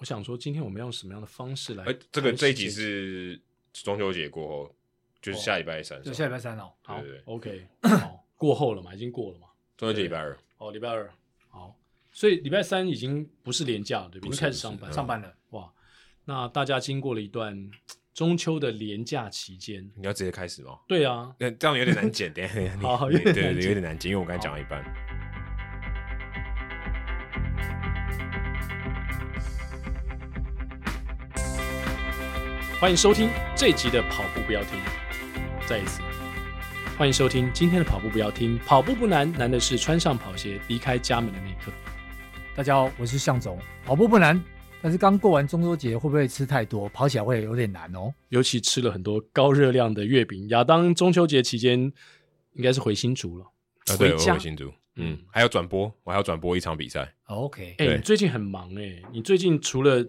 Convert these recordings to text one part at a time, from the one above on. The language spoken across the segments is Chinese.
我想说，今天我们要用什么样的方式来？哎，这个这一集是中秋节过后，就是下礼拜三，就下礼拜三哦。好，OK，好，过后了嘛，已经过了嘛。中秋节礼拜二，哦，礼拜二，好，所以礼拜三已经不是连假了，对不对？已经开始上班，上班了。哇，那大家经过了一段中秋的连假期间，你要直接开始吗？对啊，那这样有点难剪，等下，好，对对对，有点难剪，因为我刚才讲了一半。欢迎收听这一集的跑步不要停，再一次。欢迎收听今天的跑步不要听，跑步不难，难的是穿上跑鞋离开家门的那一刻。大家好，我是向总。跑步不难，但是刚过完中秋节，会不会吃太多，跑起来会有点难哦？尤其吃了很多高热量的月饼。亚当中秋节期间应该是回新竹了，啊，对，我回新竹，嗯，还要转播，我还要转播一场比赛。OK，哎，你最近很忙哎，你最近除了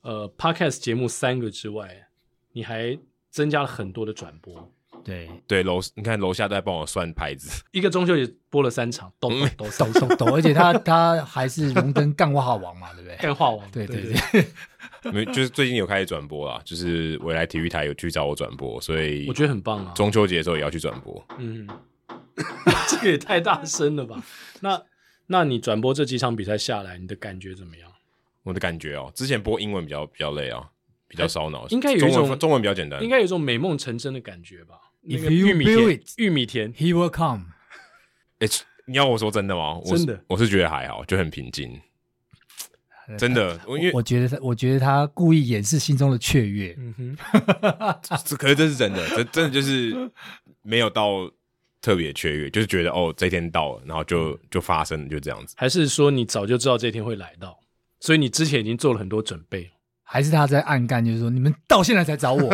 呃 Podcast 节目三个之外，你还增加了很多的转播。对对，楼你看楼下都在帮我算牌子，一个中秋节播了三场，抖抖抖抖抖，而且他他还是荣登干话王嘛，对不对？干话王，对对对，没就是最近有开始转播啦，就是未来体育台有去找我转播，所以我觉得很棒啊。中秋节的时候也要去转播，嗯，这个也太大声了吧？那那你转播这几场比赛下来，你的感觉怎么样？我的感觉哦，之前播英文比较比较累啊，比较烧脑，应该有一种中文比较简单，应该有一种美梦成真的感觉吧。You build it, 玉米田，he will come。哎，你要我说真的吗？真的，我是觉得还好，就很平静。真的，我因为我觉得他，我觉得他故意掩饰心中的雀跃。嗯哼，可是这是真的，这真的就是没有到特别雀跃，就是觉得哦，这一天到了，然后就就发生了，就这样子。还是说你早就知道这一天会来到，所以你之前已经做了很多准备？还是他在暗干，就是说你们到现在才找我，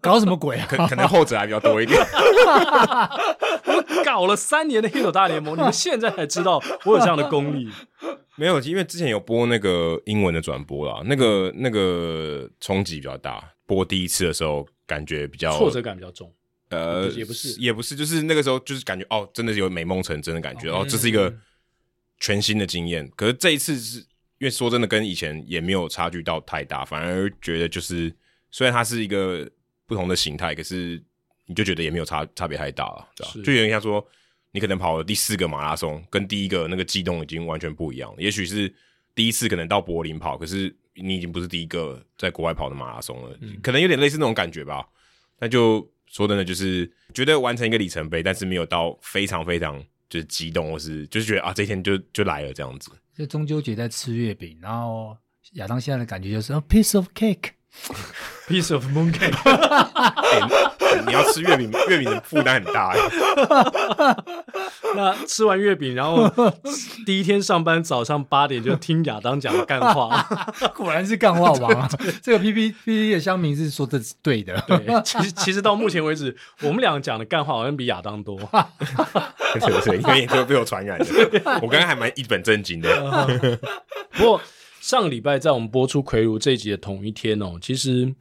搞什么鬼啊？可可能后者还比较多一点。我搞了三年的 Hito 大联盟，你们现在才知道我有这样的功力？没有，因为之前有播那个英文的转播啦，那个那个冲击比较大。播第一次的时候，感觉比较挫折感比较重。呃，也不是，也不是，就是那个时候就是感觉哦，真的是有美梦成真的感觉，然后这是一个全新的经验。可是这一次是。因为说真的，跟以前也没有差距到太大，反而觉得就是虽然它是一个不同的形态，可是你就觉得也没有差差别太大了，对吧？就有点像说，你可能跑了第四个马拉松，跟第一个那个悸动已经完全不一样了。也许是第一次可能到柏林跑，可是你已经不是第一个在国外跑的马拉松了，嗯、可能有点类似那种感觉吧。那就说真的，就是觉得完成一个里程碑，但是没有到非常非常就是激动，或是就是觉得啊，这一天就就来了这样子。就中秋节在吃月饼，然后亚当现在的感觉就是 a piece of cake cake，piece of moon cake。欸、你要吃月饼，月饼的负担很大。那吃完月饼，然后 第一天上班早上八点就听亚当讲干话，果然是干话王啊！这个 P P P P 的乡民是说的是对的。对，其实其实到目前为止，我们两个讲的干话好像比亚当多。对不对？因为都被我传染了。我刚刚还蛮一本正经的。不过上礼拜在我们播出《魁如》这一集的同一天哦，其实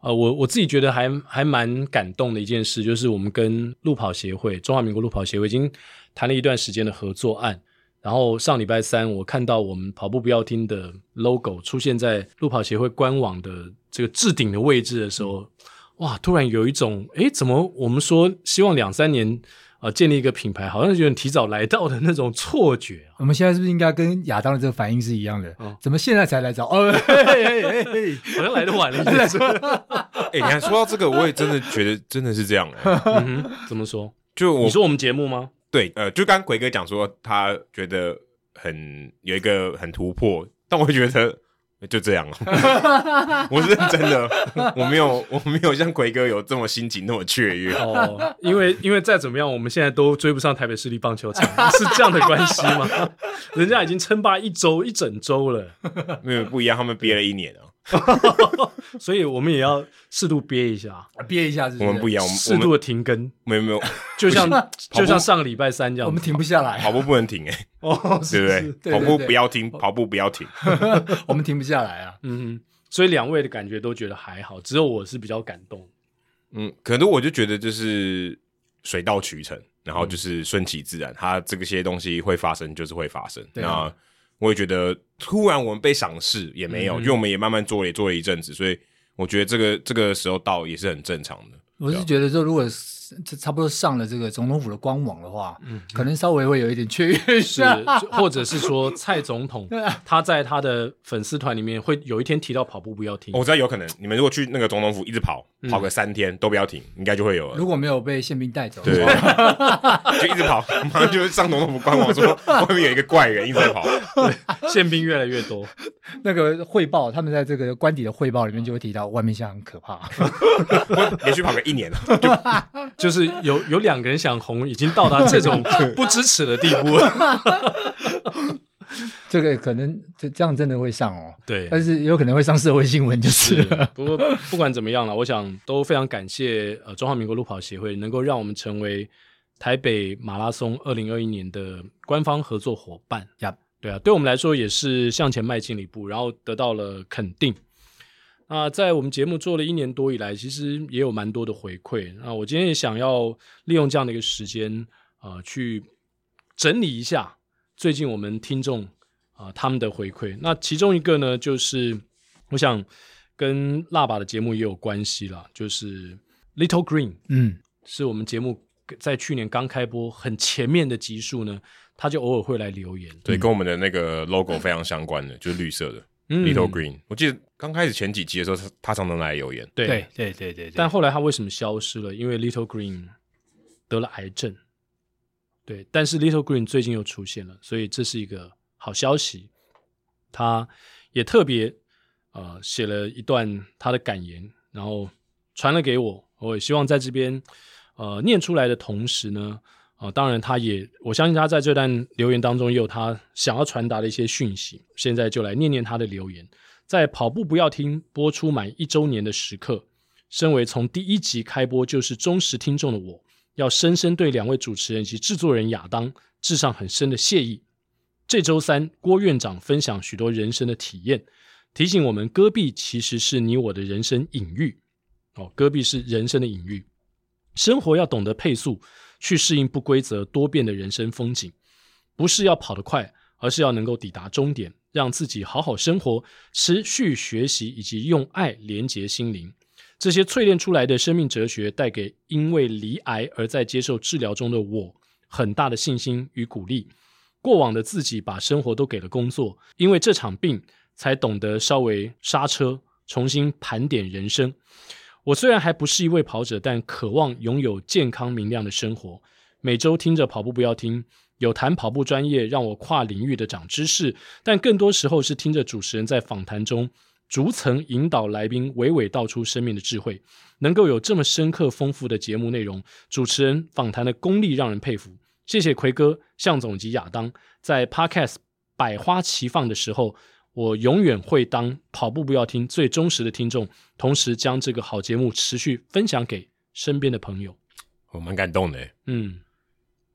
呃，我我自己觉得还还蛮感动的一件事，就是我们跟路跑协会、中华民国路跑协会已经谈了一段时间的合作案。然后上礼拜三，我看到我们跑步不要听的 logo 出现在路跑协会官网的这个置顶的位置的时候，哇！突然有一种，诶，怎么我们说希望两三年？啊，建立一个品牌，好像有点提早来到的那种错觉。我们现在是不是应该跟亚当的这个反应是一样的？哦、怎么现在才来找？哦，嘿嘿嘿嘿好像来的晚了一点。哎，你看说到这个，我也真的觉得真的是这样。嗯哼，怎么说？就我你说我们节目吗？对，呃，就刚奎哥讲说他觉得很有一个很突破，但我觉得。就这样了，我是认真的，我没有，我没有像奎哥有这么心情那么雀跃哦。因为，因为再怎么样，我们现在都追不上台北市立棒球场，是这样的关系吗？人家已经称霸一周一整周了，没有不一样，他们憋了一年了。所以我们也要适度憋一下，憋一下是。我们不一样，我们适度的停更。没有没有，就像就像上个礼拜三这样，我们停不下来，跑步不能停哎，哦，对不对？跑步不要停，跑步不要停，我们停不下来啊。嗯，所以两位的感觉都觉得还好，只有我是比较感动。嗯，可能我就觉得就是水到渠成，然后就是顺其自然，它这个些东西会发生就是会发生。那我也觉得突然我们被赏识也没有，嗯、因为我们也慢慢做，也做了一阵子，所以我觉得这个这个时候到也是很正常的。我是觉得说，如果这差不多上了这个总统府的官网的话，嗯，可能稍微会有一点雀跃，是，或者是说 蔡总统他在他的粉丝团里面会有一天提到跑步不要停，我知道有可能，你们如果去那个总统府一直跑，跑个三天都不要停，应该就会有了。如果没有被宪兵带走，对，就一直跑，马上就上总统府官网说 外面有一个怪人一直在跑，对，宪兵越来越多。那个汇报，他们在这个官邸的汇报里面就会提到外面现在很可怕，连续跑个一年了，就 就是有有两个人想红，已经到达这种不支持的地步了。这个可能这这样真的会上哦，对，但是有可能会上社会新闻就是了。是 不过不管怎么样了，我想都非常感谢呃中华民国路跑协会能够让我们成为台北马拉松二零二一年的官方合作伙伴呀。对啊，对我们来说也是向前迈进了一步，然后得到了肯定。那在我们节目做了一年多以来，其实也有蛮多的回馈。那我今天也想要利用这样的一个时间，呃，去整理一下最近我们听众啊、呃、他们的回馈。那其中一个呢，就是我想跟辣爸的节目也有关系啦，就是 Little Green，嗯，是我们节目在去年刚开播很前面的集数呢，他就偶尔会来留言，对，跟我们的那个 logo 非常相关的，嗯、就是绿色的。Little Green，我记得刚开始前几集的时候，他他常常来留言。对对对对对。但后来他为什么消失了？因为 Little Green 得了癌症。对，但是 Little Green 最近又出现了，所以这是一个好消息。他也特别呃写了一段他的感言，然后传了给我。我也希望在这边呃念出来的同时呢。啊、当然，他也我相信他在这段留言当中也有他想要传达的一些讯息。现在就来念念他的留言。在跑步不要听播出满一周年的时刻，身为从第一集开播就是忠实听众的我，要深深对两位主持人及制作人亚当致上很深的谢意。这周三，郭院长分享许多人生的体验，提醒我们戈壁其实是你我的人生隐喻。哦，戈壁是人生的隐喻，生活要懂得配速。去适应不规则多变的人生风景，不是要跑得快，而是要能够抵达终点，让自己好好生活，持续学习以及用爱连接心灵。这些淬炼出来的生命哲学，带给因为罹癌而在接受治疗中的我很大的信心与鼓励。过往的自己把生活都给了工作，因为这场病才懂得稍微刹车，重新盘点人生。我虽然还不是一位跑者，但渴望拥有健康明亮的生活。每周听着跑步不要听，有谈跑步专业，让我跨领域的长知识。但更多时候是听着主持人在访谈中逐层引导来宾，娓娓道出生命的智慧。能够有这么深刻丰富的节目内容，主持人访谈的功力让人佩服。谢谢奎哥、向总及亚当，在 Podcast 百花齐放的时候。我永远会当跑步不要听最忠实的听众，同时将这个好节目持续分享给身边的朋友。我蛮感动的，嗯，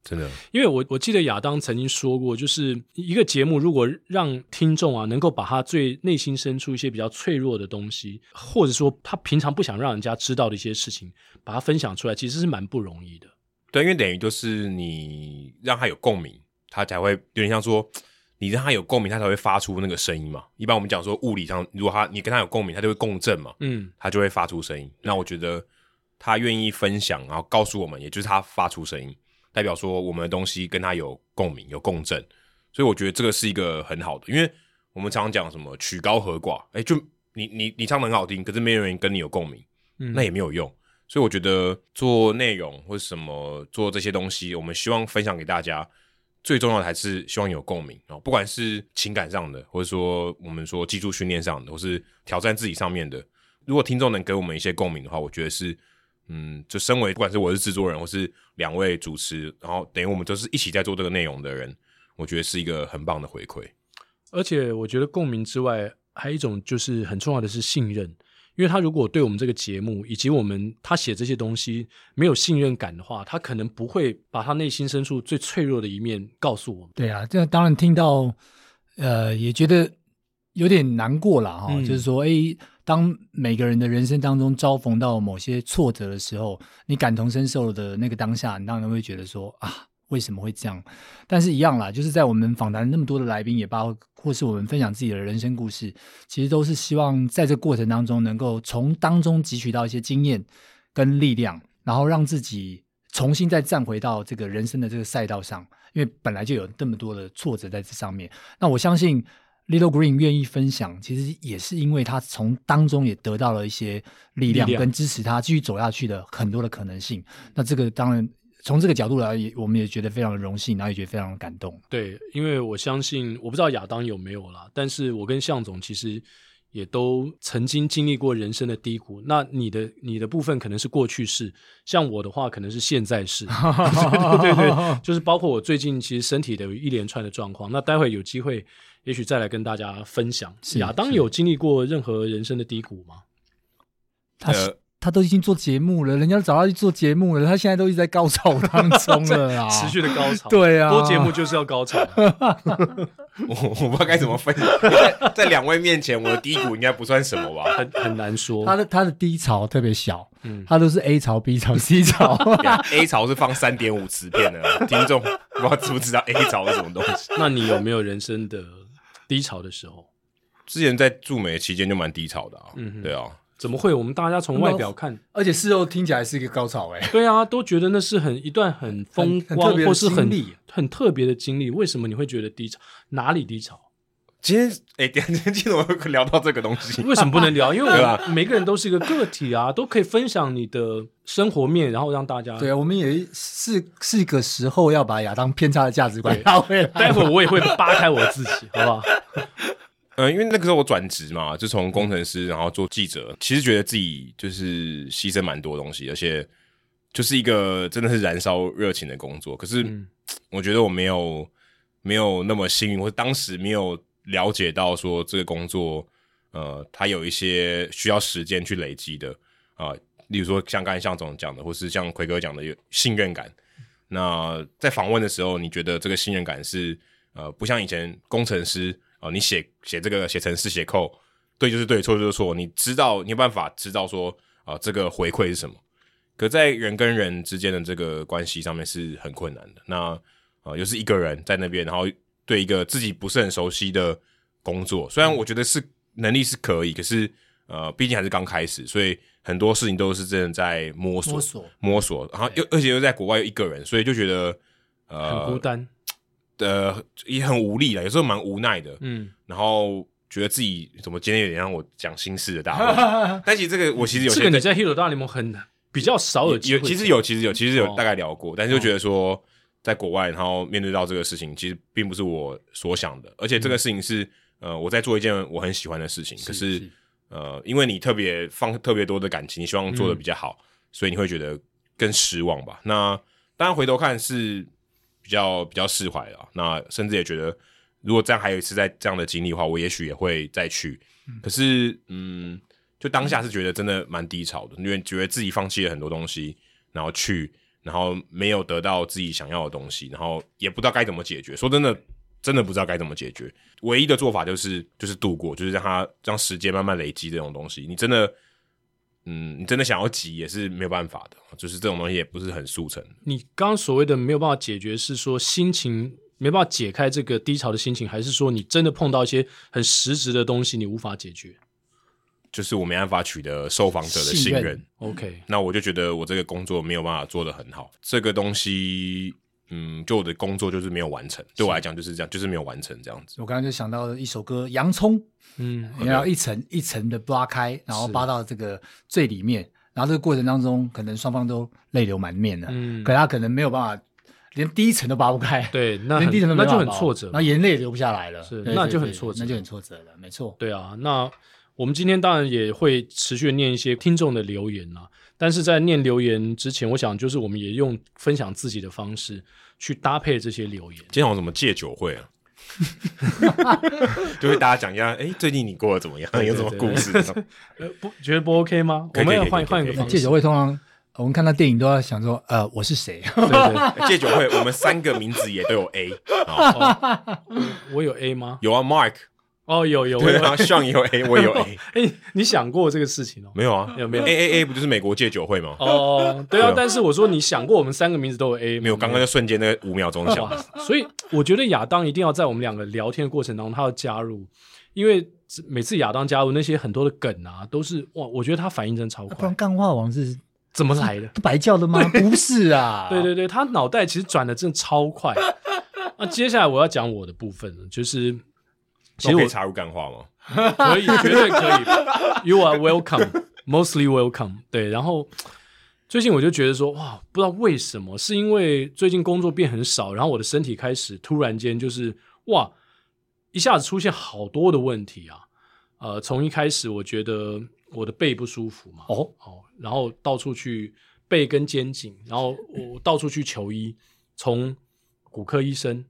真的，因为我我记得亚当曾经说过，就是一个节目如果让听众啊能够把他最内心深处一些比较脆弱的东西，或者说他平常不想让人家知道的一些事情，把它分享出来，其实是蛮不容易的。对，因为等于就是你让他有共鸣，他才会有点像说。你让他有共鸣，他才会发出那个声音嘛。一般我们讲说物理上，如果他你跟他有共鸣，他就会共振嘛。嗯，他就会发出声音。那我觉得他愿意分享，然后告诉我们，也就是他发出声音，代表说我们的东西跟他有共鸣、有共振。所以我觉得这个是一个很好的，因为我们常常讲什么曲高和寡，哎，就你你你唱得很好听，可是没有人跟你有共鸣，嗯，那也没有用。所以我觉得做内容或者什么做这些东西，我们希望分享给大家。最重要的还是希望有共鸣哦，不管是情感上的，或者说我们说技术训练上的，或是挑战自己上面的，如果听众能给我们一些共鸣的话，我觉得是，嗯，就身为不管是我是制作人，或是两位主持，然后等于我们都是一起在做这个内容的人，我觉得是一个很棒的回馈。而且我觉得共鸣之外，还有一种就是很重要的是信任。因为他如果对我们这个节目以及我们他写这些东西没有信任感的话，他可能不会把他内心深处最脆弱的一面告诉我们。对啊，这当然听到，呃，也觉得有点难过了哈、哦。嗯、就是说，哎，当每个人的人生当中遭逢到某些挫折的时候，你感同身受的那个当下，你当然会觉得说啊，为什么会这样？但是，一样啦，就是在我们访谈那么多的来宾，也包括或是我们分享自己的人生故事，其实都是希望在这过程当中，能够从当中汲取到一些经验跟力量，然后让自己重新再站回到这个人生的这个赛道上。因为本来就有这么多的挫折在这上面，那我相信 Little Green 愿意分享，其实也是因为他从当中也得到了一些力量跟支持，他继续走下去的很多的可能性。那这个当然。从这个角度来，也我们也觉得非常的荣幸，然后也觉得非常的感动。对，因为我相信，我不知道亚当有没有啦，但是我跟向总其实也都曾经经历过人生的低谷。那你的你的部分可能是过去式，像我的话可能是现在式。对对对，就是包括我最近其实身体的一连串的状况。那待会有机会，也许再来跟大家分享。亚当有经历过任何人生的低谷吗？他是。他都已经做节目了，人家找他去做节目了，他现在都一直在高潮当中了啊，持续的高潮。对啊，播节目就是要高潮。我我不知道该怎么分在在两位面前，我的低谷应该不算什么吧，很很难说。他的他的低潮特别小，嗯，他都是 A 潮、B 潮、C 潮。A 潮是放三点五磁片的，听众不知道知不知道 A 潮是什么东西？那你有没有人生的低潮的时候？之前在驻美期间就蛮低潮的啊，嗯，对啊。怎么会？我们大家从外表看，而且事后听起来是一个高潮哎。对啊，都觉得那是很一段很风光或是很很特别的经历。为什么你会觉得低潮？哪里低潮？今天哎，今天 今天我们聊到这个东西，为什么不能聊？因为我们每个人都是一个个体啊，都可以分享你的生活面，然后让大家。对啊，我们也是是一个时候要把亚当偏差的价值观拉回来。待会我也会扒开我自己，好不好？呃，因为那个时候我转职嘛，就从工程师然后做记者，其实觉得自己就是牺牲蛮多东西，而且就是一个真的是燃烧热情的工作。可是我觉得我没有没有那么幸运，或者当时没有了解到说这个工作，呃，它有一些需要时间去累积的啊、呃，例如说像刚才向总讲的，或是像奎哥讲的有信任感。那在访问的时候，你觉得这个信任感是呃，不像以前工程师。哦，你写写这个写程式写 code，对就是对，错就是错。你知道你有办法知道说啊、呃，这个回馈是什么？可在人跟人之间的这个关系上面是很困难的。那啊、呃，又是一个人在那边，然后对一个自己不是很熟悉的工作，虽然我觉得是能力是可以，可是呃，毕竟还是刚开始，所以很多事情都是真的在摸索摸索摸索。然后又而且又在国外又一个人，所以就觉得呃很孤单。呃，也很无力了，有时候蛮无奈的，嗯，然后觉得自己怎么今天有点让我讲心事的大会，但其实这个我其实有些这个你在 Hero 大联盟很比较少有机会，有其实有其实有其实有大概聊过，哦、但是就觉得说在国外，然后面对到这个事情，其实并不是我所想的，而且这个事情是、嗯、呃我在做一件我很喜欢的事情，是可是，是呃因为你特别放特别多的感情，你希望做的比较好，嗯、所以你会觉得更失望吧？那当然回头看是。比较比较释怀了，那甚至也觉得，如果这样还有一次在这样的经历的话，我也许也会再去。嗯、可是，嗯，就当下是觉得真的蛮低潮的，因为觉得自己放弃了很多东西，然后去，然后没有得到自己想要的东西，然后也不知道该怎么解决。说真的，真的不知道该怎么解决。唯一的做法就是就是度过，就是让它让时间慢慢累积这种东西。你真的。嗯，你真的想要急也是没有办法的，就是这种东西也不是很速成。你刚刚所谓的没有办法解决，是说心情没办法解开这个低潮的心情，还是说你真的碰到一些很实质的东西，你无法解决？就是我没办法取得受访者的信任。信任 OK，那我就觉得我这个工作没有办法做得很好。这个东西，嗯，就我的工作就是没有完成，对我来讲就是这样，就是没有完成这样子。我刚刚就想到一首歌《洋葱》。嗯，你要一层一层的扒开，然后扒到这个最里面，然后这个过程当中，可能双方都泪流满面了。嗯，可他可能没有办法，连第一层都扒不开。对，那连第一层都那就很挫折，那眼泪也流不下来了。是，那就很挫折，那就很挫折了。没错。对啊，那我们今天当然也会持续念一些听众的留言啊，但是在念留言之前，我想就是我们也用分享自己的方式去搭配这些留言。今天我怎么戒酒会啊？就会大家讲一下，哎、欸，最近你过得怎么样？有什么故事？呃，不觉得不 OK 吗？可以我们要换换一个方式。戒酒会通常我们看到电影都要想说，呃，我是谁？对对，戒 酒会我们三个名字也都有 A。哦，我有 A 吗？有啊，Mark。哦，有有，对啊，上也有 A，我有 A。哎，你想过这个事情哦？没有啊，有没有 A A A 不就是美国戒酒会吗？哦，对啊，但是我说你想过我们三个名字都有 A 没有？刚刚那瞬间那五秒钟想，所以我觉得亚当一定要在我们两个聊天的过程当中，他要加入，因为每次亚当加入那些很多的梗啊，都是哇，我觉得他反应真超快。不然干话王是怎么来的？白叫的吗？不是啊，对对对，他脑袋其实转的真的超快。那接下来我要讲我的部分了，就是。其实我可以插入干话吗？可以，绝对可以。You are welcome, mostly welcome。对，然后最近我就觉得说，哇，不知道为什么，是因为最近工作变很少，然后我的身体开始突然间就是哇，一下子出现好多的问题啊。呃，从一开始我觉得我的背不舒服嘛，哦哦，然后到处去背跟肩颈，然后我到处去求医，从骨科医生。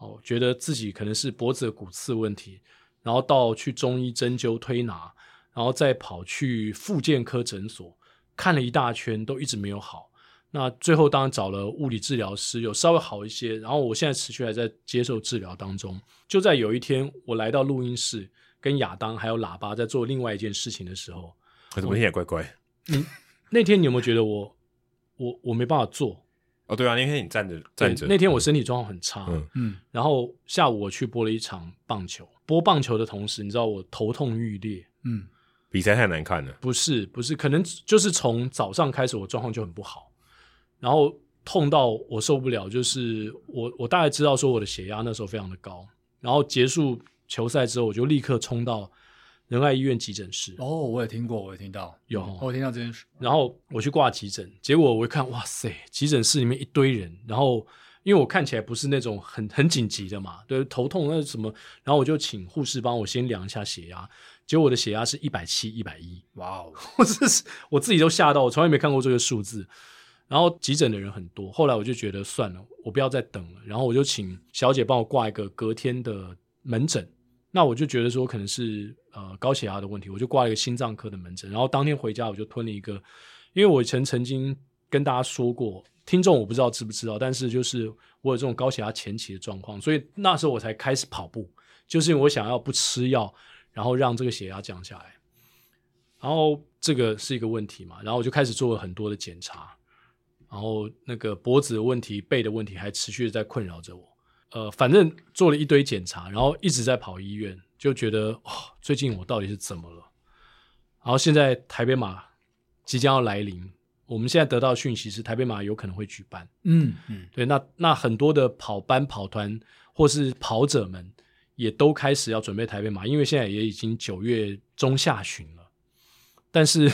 哦，觉得自己可能是脖子的骨刺问题，然后到去中医针灸推拿，然后再跑去复健科诊所看了一大圈，都一直没有好。那最后当然找了物理治疗师，有稍微好一些。然后我现在持续还在接受治疗当中。就在有一天，我来到录音室，跟亚当还有喇叭在做另外一件事情的时候，怎么听起来怪怪？你那天你有没有觉得我我我没办法做？哦，对啊，那天你站着站着。那天我身体状况很差，嗯嗯，然后下午我去播了一场棒球，播棒球的同时，你知道我头痛欲裂，嗯，比赛太难看了。不是不是，可能就是从早上开始我状况就很不好，然后痛到我受不了，就是我我大概知道说我的血压那时候非常的高，然后结束球赛之后，我就立刻冲到。仁爱医院急诊室哦，我也听过，我也听到有，我有听到这件事。然后我去挂急诊，结果我一看，哇塞，急诊室里面一堆人。然后因为我看起来不是那种很很紧急的嘛，对，头痛那什么，然后我就请护士帮我先量一下血压，结果我的血压是一百七、一百一，哇哦，我这是我自己都吓到，我从来没看过这个数字。然后急诊的人很多，后来我就觉得算了，我不要再等了，然后我就请小姐帮我挂一个隔天的门诊。那我就觉得说可能是呃高血压的问题，我就挂了一个心脏科的门诊，然后当天回家我就吞了一个，因为我以前曾经跟大家说过，听众我不知道知不知道，但是就是我有这种高血压前期的状况，所以那时候我才开始跑步，就是因为我想要不吃药，然后让这个血压降下来，然后这个是一个问题嘛，然后我就开始做了很多的检查，然后那个脖子的问题、背的问题还持续的在困扰着我。呃，反正做了一堆检查，然后一直在跑医院，就觉得哦，最近我到底是怎么了？然后现在台北马即将要来临，我们现在得到讯息是台北马有可能会举办。嗯嗯，对，那那很多的跑班、跑团或是跑者们也都开始要准备台北马，因为现在也已经九月中下旬了，但是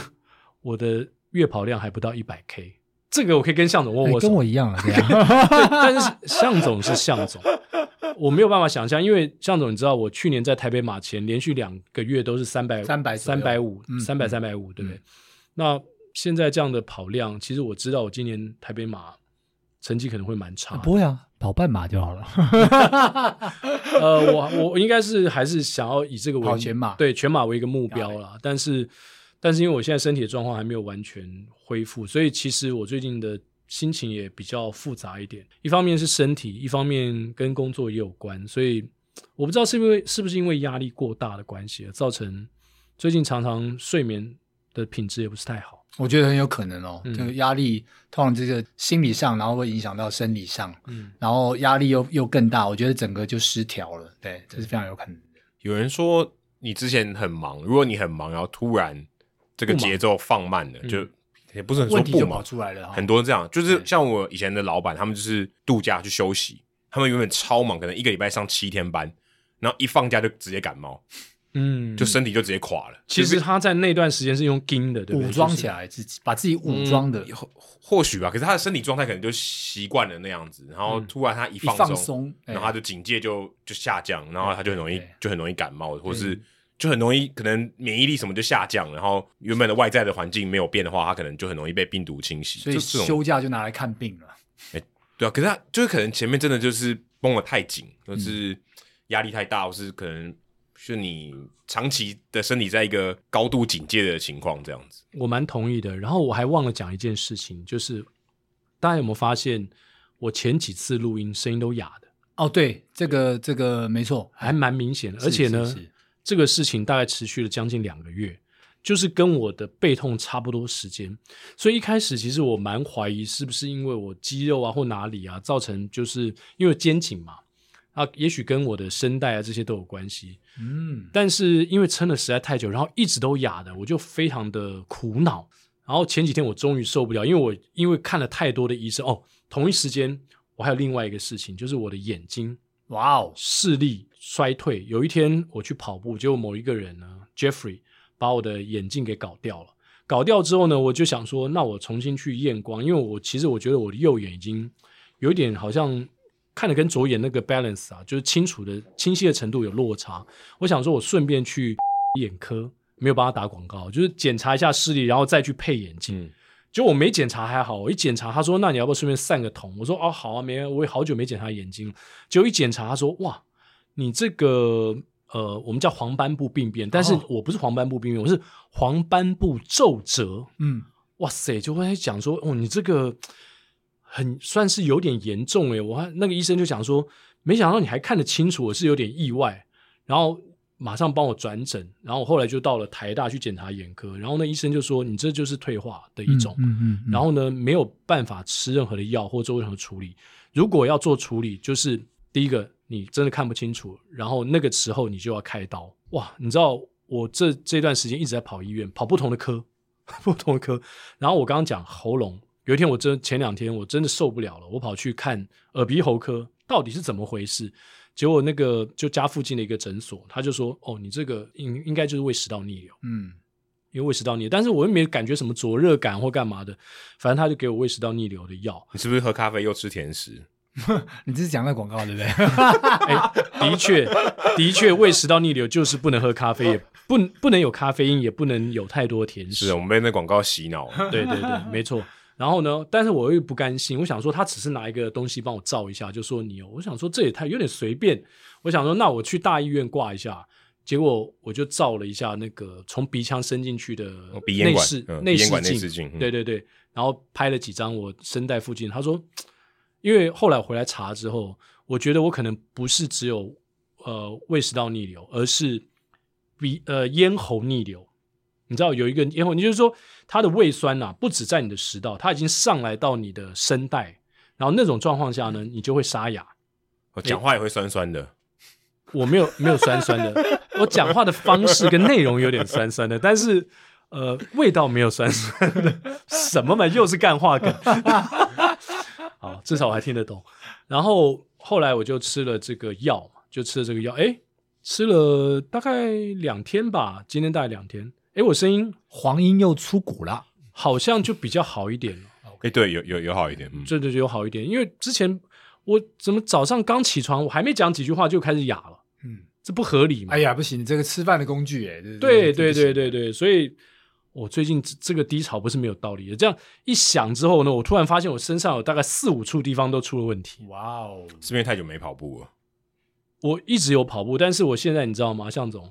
我的月跑量还不到一百 K。这个我可以跟向总握握手，跟我一样啊，这样。但是向总是向总，我没有办法想象，因为向总，你知道，我去年在台北马前连续两个月都是三百、三百、三百五、三百、三百五，对不对？那现在这样的跑量，其实我知道，我今年台北马成绩可能会蛮差。不会啊，跑半马就好了。呃，我我应该是还是想要以这个为跑全马，对全马为一个目标啦。但是。但是因为我现在身体的状况还没有完全恢复，所以其实我最近的心情也比较复杂一点。一方面是身体，一方面跟工作也有关，所以我不知道是因为是不是因为压力过大的关系，造成最近常常睡眠的品质也不是太好。我觉得很有可能哦，这个压力通常这个心理上，然后会影响到生理上，嗯，然后压力又又更大，我觉得整个就失调了。对，这是非常有可能的。有人说你之前很忙，如果你很忙，然后突然。这个节奏放慢了，就也不是很说不嘛，出来了。很多这样，就是像我以前的老板，他们就是度假去休息，他们原本超忙，可能一个礼拜上七天班，然后一放假就直接感冒，嗯，就身体就直接垮了。其实他在那段时间是用筋的，对不对？武装起来自己，把自己武装的，或许吧。可是他的身体状态可能就习惯了那样子，然后突然他一放松，然后他的警戒就就下降，然后他就很容易就很容易感冒，或是。就很容易，可能免疫力什么就下降，然后原本的外在的环境没有变的话，他可能就很容易被病毒侵袭。所以休假就拿来看病了。哎，对啊，可是他就是可能前面真的就是绷得太紧，就是压力太大，或是可能是你长期的身体在一个高度警戒的情况这样子。我蛮同意的。然后我还忘了讲一件事情，就是大家有没有发现，我前几次录音声音都哑的？哦，对，这个这个没错，还蛮明显的，而且呢。这个事情大概持续了将近两个月，就是跟我的背痛差不多时间。所以一开始其实我蛮怀疑是不是因为我肌肉啊或哪里啊造成，就是因为肩颈嘛。啊，也许跟我的声带啊这些都有关系，嗯，但是因为撑了实在太久，然后一直都哑的，我就非常的苦恼。然后前几天我终于受不了，因为我因为看了太多的医生哦，同一时间我还有另外一个事情，就是我的眼睛，哇哦，视力衰退。有一天我去跑步，结果某一个人呢，Jeffrey 把我的眼镜给搞掉了。搞掉之后呢，我就想说，那我重新去验光，因为我其实我觉得我的右眼已经有一点好像。看的跟左眼那个 balance 啊，就是清楚的、清晰的程度有落差。我想说，我顺便去眼科，没有帮他打广告，就是检查一下视力，然后再去配眼镜。嗯、就我没检查还好，我一检查，他说：“那你要不要顺便散个瞳？”我说：“哦，好啊，没，我也好久没检查眼睛。”结果一检查，他说：“哇，你这个呃，我们叫黄斑部病变，但是我不是黄斑部病变，我是黄斑部皱褶。”嗯，哇塞，就会讲说：“哦，你这个。”很算是有点严重诶，我那个医生就讲说，没想到你还看得清楚，我是有点意外。然后马上帮我转诊，然后我后来就到了台大去检查眼科，然后那医生就说，你这就是退化的一种，嗯嗯嗯嗯、然后呢没有办法吃任何的药或做任何处理。如果要做处理，就是第一个你真的看不清楚，然后那个时候你就要开刀。哇，你知道我这这段时间一直在跑医院，跑不同的科，不同的科。然后我刚刚讲喉咙。有一天，我真前两天我真的受不了了，我跑去看耳鼻喉科，到底是怎么回事？结果那个就家附近的一个诊所，他就说：“哦，你这个应应该就是胃食道逆流，嗯，因为胃食道逆流，但是我又没感觉什么灼热感或干嘛的，反正他就给我胃食道逆流的药。你是不是喝咖啡又吃甜食？你这是讲那广告对不对？哎，的确，的确，胃食道逆流就是不能喝咖啡，也不不能有咖啡因，也不能有太多甜食。是，我们被那广告洗脑。对对对，没错。”然后呢？但是我又不甘心，我想说他只是拿一个东西帮我照一下，就说你有。我想说这也太有点随便。我想说那我去大医院挂一下。结果我就照了一下那个从鼻腔伸进去的内视内视镜，对对对。然后拍了几张我声带附近。他说，因为后来我回来查之后，我觉得我可能不是只有呃胃食道逆流，而是鼻呃咽喉逆流。你知道有一个咽喉，你就是说它的胃酸呐、啊，不止在你的食道，它已经上来到你的声带，然后那种状况下呢，你就会沙哑，我讲话也会酸酸的。欸、我没有没有酸酸的，我讲话的方式跟内容有点酸酸的，但是呃味道没有酸酸的，什么嘛，又是干话梗。好，至少我还听得懂。然后后来我就吃了这个药嘛，就吃了这个药，哎，吃了大概两天吧，今天大概两天。哎，我声音黄音又出谷了，好像就比较好一点了。哎，对，有有有好一点，嗯，对对对，有好一点。因为之前我怎么早上刚起床，我还没讲几句话就开始哑了，嗯，这不合理嘛？哎呀，不行，这个吃饭的工具，哎，对对对对对对，所以我最近这个低潮不是没有道理的。这样一想之后呢，我突然发现我身上有大概四五处地方都出了问题。哇哦，是因为太久没跑步了？我一直有跑步，但是我现在你知道吗，向总？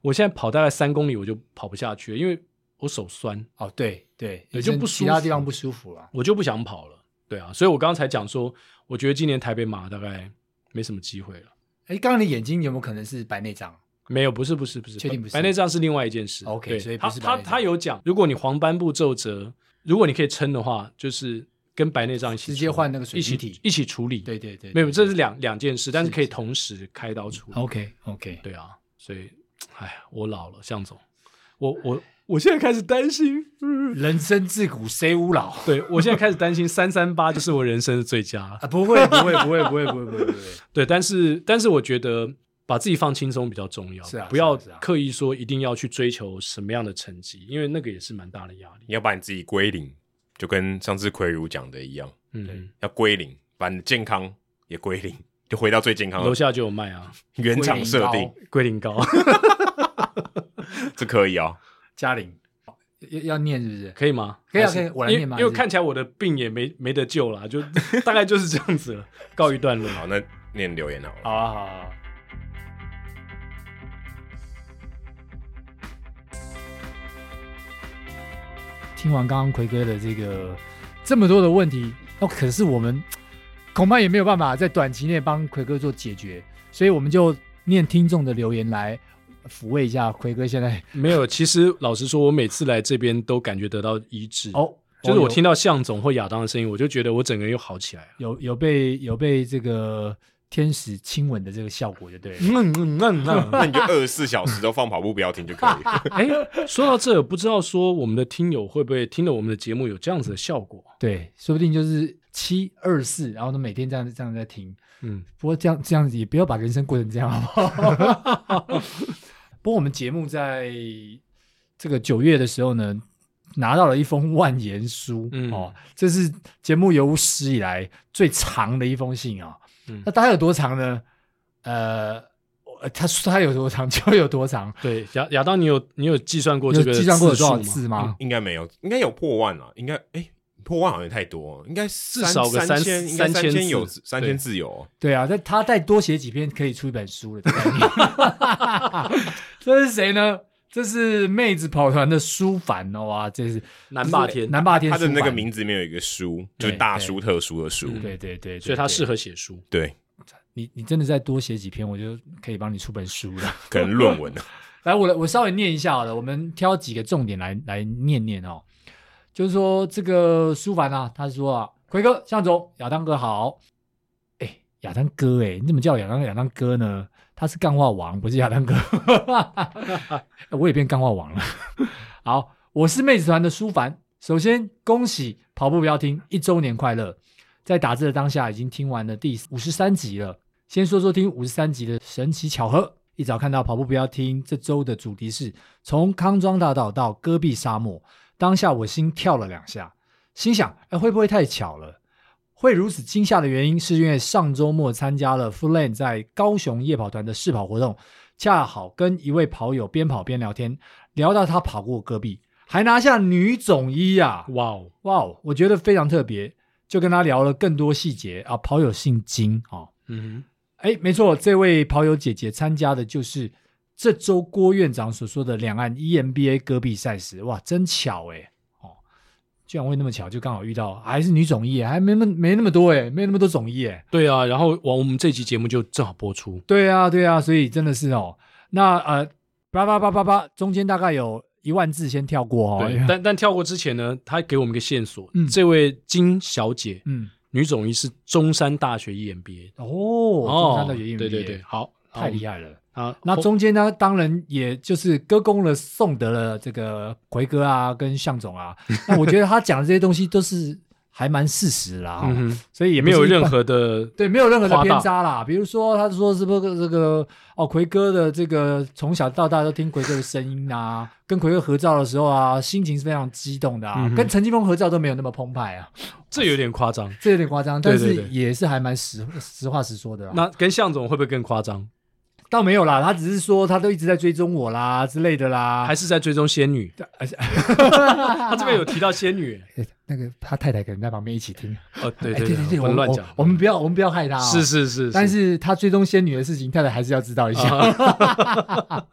我现在跑大概三公里，我就跑不下去了，因为我手酸。哦，对对，也就不舒服，其他地方不舒服了，我就不想跑了。对啊，所以我刚才讲说，我觉得今年台北马大概没什么机会了。哎，刚刚你眼睛有没有可能是白内障？没有，不是，不是，不是，确定不是。白内障是另外一件事。OK，所以他他他有讲，如果你黄斑部皱褶，如果你可以撑的话，就是跟白内障一起直接换那个水晶体一起处理。对对对，没有，这是两两件事，但是可以同时开刀处理。OK OK，对啊，所以。哎，我老了，向总，我我我现在开始担心，人生自古谁无老？对，我现在开始担心三三八就是我人生的最佳啊！不会不会不会不会不会不会，对，但是但是我觉得把自己放轻松比较重要，是啊，不要刻意说一定要去追求什么样的成绩，因为那个也是蛮大的压力。你要把你自己归零，就跟上次奎如讲的一样，嗯，要归零，把你的健康也归零。就回到最健康的，楼下就有卖啊，原厂设定龟苓膏，这可以啊，嘉玲要要念是不是？可以吗？可以啊，可以，我来念吗？因为看起来我的病也没没得救了，就大概就是这样子了，告一段落。好，那念留言好了。好啊，好啊。听完刚刚奎哥的这个这么多的问题，哦，可是我们。恐怕也没有办法在短期内帮奎哥做解决，所以我们就念听众的留言来抚慰一下奎哥。现在 没有，其实老实说，我每次来这边都感觉得到医治哦，就是我听到向总或亚当的声音，我就觉得我整个人又好起来了。有有被有被这个天使亲吻的这个效果，就对了。嗯嗯嗯嗯，那你就二十四小时都放跑步不要停就可以。哎，说到这，不知道说我们的听友会不会听了我们的节目有这样子的效果？对，说不定就是七二四，然后呢每天这样这样在听。嗯，不过这样这样子也不要把人生过成这样，好不好？不过我们节目在这个九月的时候呢，拿到了一封万言书，嗯、哦，这是节目有史以来最长的一封信啊、哦。嗯、那大概有多长呢？呃，他说他有多长 就有多长。对，亚亚当，你有你有计算过这个计算过有多少次吗？嗯、应该没有，应该有破万了，应该哎。破万好像太多，应该至少个三千，三千有三千字有。对啊，他他再多写几篇可以出一本书了。这是谁呢？这是妹子跑团的书凡哦哇，这是南霸天，南霸天，他的那个名字里面有一个书，就是大书特书的书。对对对，所以他适合写书。对，你你真的再多写几篇，我就可以帮你出本书了，可能论文。来，我我稍微念一下好了，我们挑几个重点来来念念哦。就是说，这个书凡啊，他说啊，奎哥、向总、亚当哥好。哎，亚当哥，哎，你怎么叫亚当亚当哥呢？他是干话王，不是亚当哥。我也变干话王了。好，我是妹子团的舒凡。首先，恭喜跑步不要听一周年快乐！在打字的当下，已经听完了第五十三集了。先说说听五十三集的神奇巧合。一早看到跑步不要听这周的主题是从康庄大道到戈壁沙漠。当下我心跳了两下，心想：哎，会不会太巧了？会如此惊吓的原因，是因为上周末参加了 Footland 在高雄夜跑团的试跑活动，恰好跟一位跑友边跑边聊天，聊到他跑过戈壁，还拿下女总一啊！哇哦哇哦，我觉得非常特别，就跟他聊了更多细节啊。跑友姓金啊，嗯哼，哎，没错，这位跑友姐姐参加的就是。这周郭院长所说的两岸 EMBA 戈壁赛事，哇，真巧哎！哦，居然会那么巧，就刚好遇到，还是女总医，还没那么没那么多哎，没那么多总医哎。对啊，然后我我们这期节目就正好播出。对啊，对啊，所以真的是哦，那呃，叭叭叭叭叭，中间大概有一万字先跳过哦。对，但但跳过之前呢，他给我们一个线索，嗯，这位金小姐，嗯，女总医是中山大学 EMBA 哦，中山大学 EMBA，对对对，好，太厉害了。啊，那中间呢，当然也就是歌功了颂德了这个奎哥啊，跟向总啊。那我觉得他讲的这些东西都是还蛮事实啦，嗯，所以也没有任何的对，没有任何的偏差啦。比如说，他说是不是这个哦，奎哥的这个从小到大都听奎哥的声音啊，跟奎哥合照的时候啊，心情是非常激动的啊，嗯、跟陈金峰合照都没有那么澎湃啊，这有点夸张，这有点夸张，但是也是还蛮实实话实说的。那跟向总会不会更夸张？倒没有啦，他只是说他都一直在追踪我啦之类的啦，还是在追踪仙女？他这边有提到仙女，那个他太太可能在旁边一起听。哦，对对对对对，我们乱讲，我们不要我们不要害他。是是是，但是他追踪仙女的事情，太太还是要知道一下。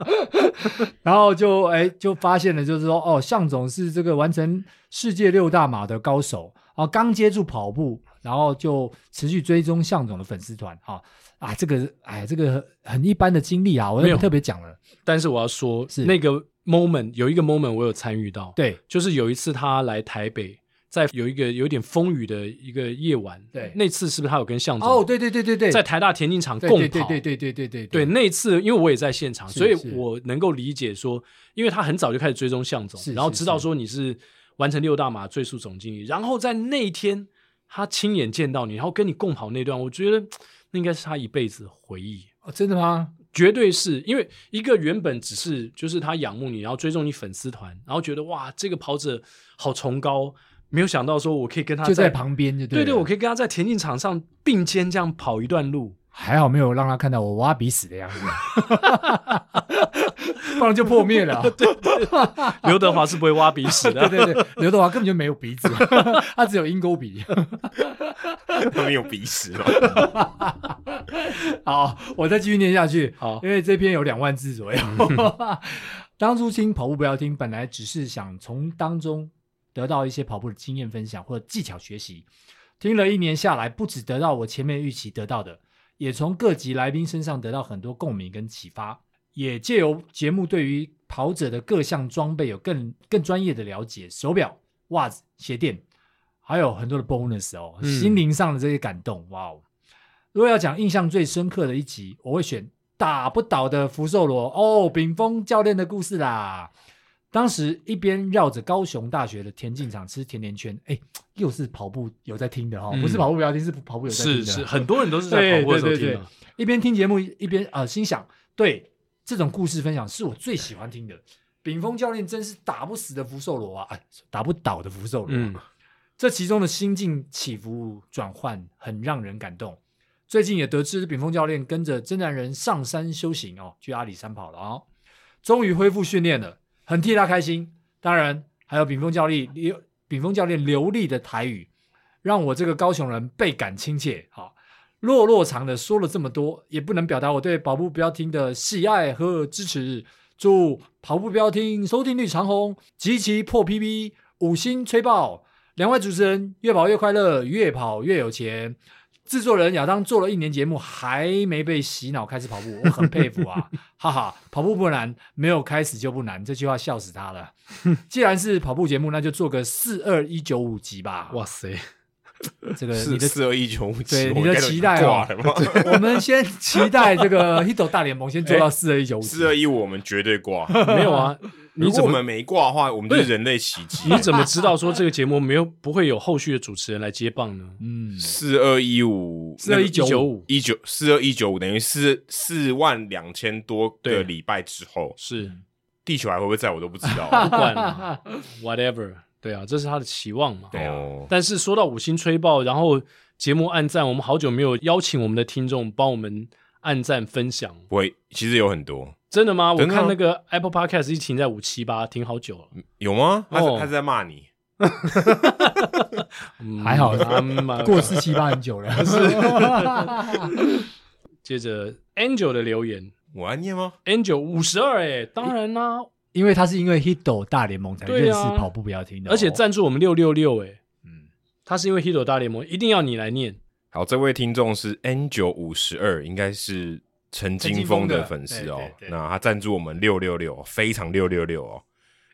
然后就哎就发现了，就是说哦，向总是这个完成世界六大马的高手啊，刚接触跑步，然后就持续追踪向总的粉丝团啊。啊，这个哎，这个很一般的经历啊，我没有。特别讲了。但是我要说，是。那个 moment 有一个 moment 我有参与到，对，就是有一次他来台北，在有一个有点风雨的一个夜晚，对，那次是不是他有跟向总？哦，对对对对对，在台大田径场共跑，对对对对对对。对对，那次因为我也在现场，所以我能够理解说，因为他很早就开始追踪向总，然后知道说你是完成六大马最速总经理，然后在那一天他亲眼见到你，然后跟你共跑那段，我觉得。那应该是他一辈子的回忆哦，真的吗？绝对是因为一个原本只是就是他仰慕你，然后追踪你粉丝团，然后觉得哇，这个跑者好崇高，没有想到说我可以跟他在就在旁边对对，我可以跟他在田径场上并肩这样跑一段路，还好没有让他看到我挖鼻屎的样子，不然就破灭了。对对，刘德华是不会挖鼻屎的，对对对，刘德华根本就没有鼻子，他只有鹰钩鼻。他没有鼻屎了。好，我再继续念下去。好，因为这篇有两万字左右。当初听跑步不要听，本来只是想从当中得到一些跑步的经验分享或者技巧学习。听了一年下来，不止得到我前面预期得到的，也从各级来宾身上得到很多共鸣跟启发，也借由节目对于跑者的各项装备有更更专业的了解，手表、袜子、鞋垫，还有很多的 bonus 哦，嗯、心灵上的这些感动，哇哦！如果要讲印象最深刻的一集，我会选打不倒的福寿螺哦，炳峰教练的故事啦。当时一边绕着高雄大学的田径场吃甜甜圈，哎，又是跑步有在听的哈、哦，嗯、不是跑步不要听，是跑步有在听的。是是，很多人都是在跑步的时候听的。对对对对，一边听节目一边啊、呃，心想，对这种故事分享是我最喜欢听的。炳峰教练真是打不死的福寿螺啊，哎，打不倒的福寿螺。嗯，这其中的心境起伏转换很让人感动。最近也得知炳峰教练跟着真男人上山修行哦，去阿里山跑了啊、哦，终于恢复训练了。很替他开心，当然还有炳峰教练流炳峰教练流利的台语，让我这个高雄人倍感亲切。好，落落长的说了这么多，也不能表达我对跑步标听的喜爱和支持。祝跑步标听收听率长虹，集齐破 PB，五星吹爆！两位主持人越跑越快乐，越跑越有钱。制作人亚当做了一年节目，还没被洗脑开始跑步，我很佩服啊！哈哈，跑步不难，没有开始就不难，这句话笑死他了。既然是跑步节目，那就做个四二一九五集吧。哇塞，这个你的四二一九五集，对你的期待哦。我们先期待这个 Hito 大联盟先做到四二一九五，四二一五我们绝对挂，没有啊。如果我们没挂的话，我们就是人类奇迹。你怎么知道说这个节目没有不会有后续的主持人来接棒呢？嗯，四二一五，四二一九五，一九四二一九五等于四四万两千多个礼拜之后，是地球还会不会在我都不知道。不管了，whatever，对啊，这是他的期望嘛。对啊。但是说到五星吹爆，然后节目暗赞，我们好久没有邀请我们的听众帮我们暗赞分享。不会，其实有很多。真的吗？我看那个 Apple Podcast 一停在五七八，停好久了。有吗？他是他是在骂你？还好，过四七八很久了。接着 Angel 的留言，我要念吗？Angel 五十二，哎，当然啦，因为他是因为 Hito 大联盟才认识跑步不要听的，而且赞助我们六六六，哎，嗯，他是因为 Hito 大联盟，一定要你来念。好，这位听众是 Angel 五十二，应该是。陈金峰的粉丝哦，那他赞助我们六六六，非常六六六哦。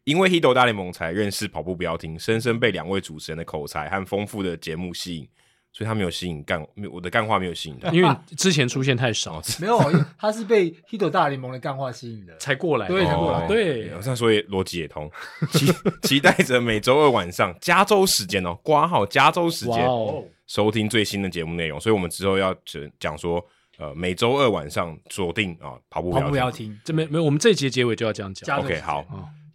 因为 Hito 大联盟才认识跑步不要听，深深被两位主持人的口才和丰富的节目吸引，所以他没有吸引干，我的干话没有吸引他，因为之前出现太少。没有，他是被 Hito 大联盟的干话吸引的，才过来，对，才过来。对，这样说也逻辑也通。期 期待着每周二晚上加州时间哦，挂号加州时间收听最新的节目内容，所以我们之后要讲说。呃，每周二晚上锁定啊，跑步不要听，这没没有，我们这一节结尾就要这样讲。OK，好，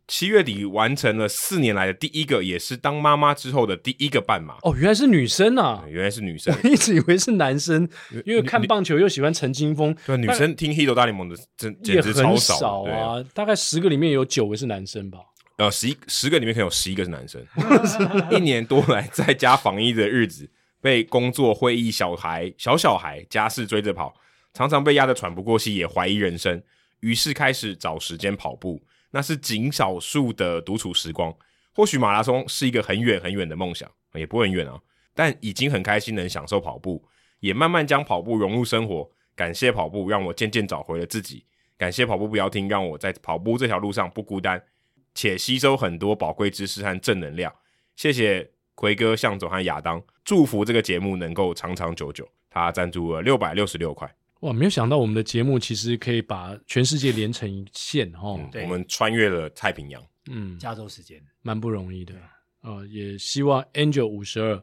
七月底完成了四年来的第一个，也是当妈妈之后的第一个半马。哦，原来是女生啊！原来是女生，我一直以为是男生，因为看棒球又喜欢陈金峰。对，女生听 Hito 大联盟的真简直超少啊，大概十个里面有九个是男生吧。呃，十一十个里面可能有十一个是男生。一年多来在家防疫的日子。被工作、会议、小孩、小小孩、家事追着跑，常常被压得喘不过气，也怀疑人生。于是开始找时间跑步，那是仅少数的独处时光。或许马拉松是一个很远很远的梦想，也不很远啊，但已经很开心能享受跑步，也慢慢将跑步融入生活。感谢跑步，让我渐渐找回了自己。感谢跑步不要停，让我在跑步这条路上不孤单，且吸收很多宝贵知识和正能量。谢谢。奎哥、向总和亚当祝福这个节目能够长长久久。他赞助了六百六十六块。哇，没有想到我们的节目其实可以把全世界连成一线哦、嗯。我们穿越了太平洋，嗯，加州时间蛮不容易的。呃，也希望 Angel 五十二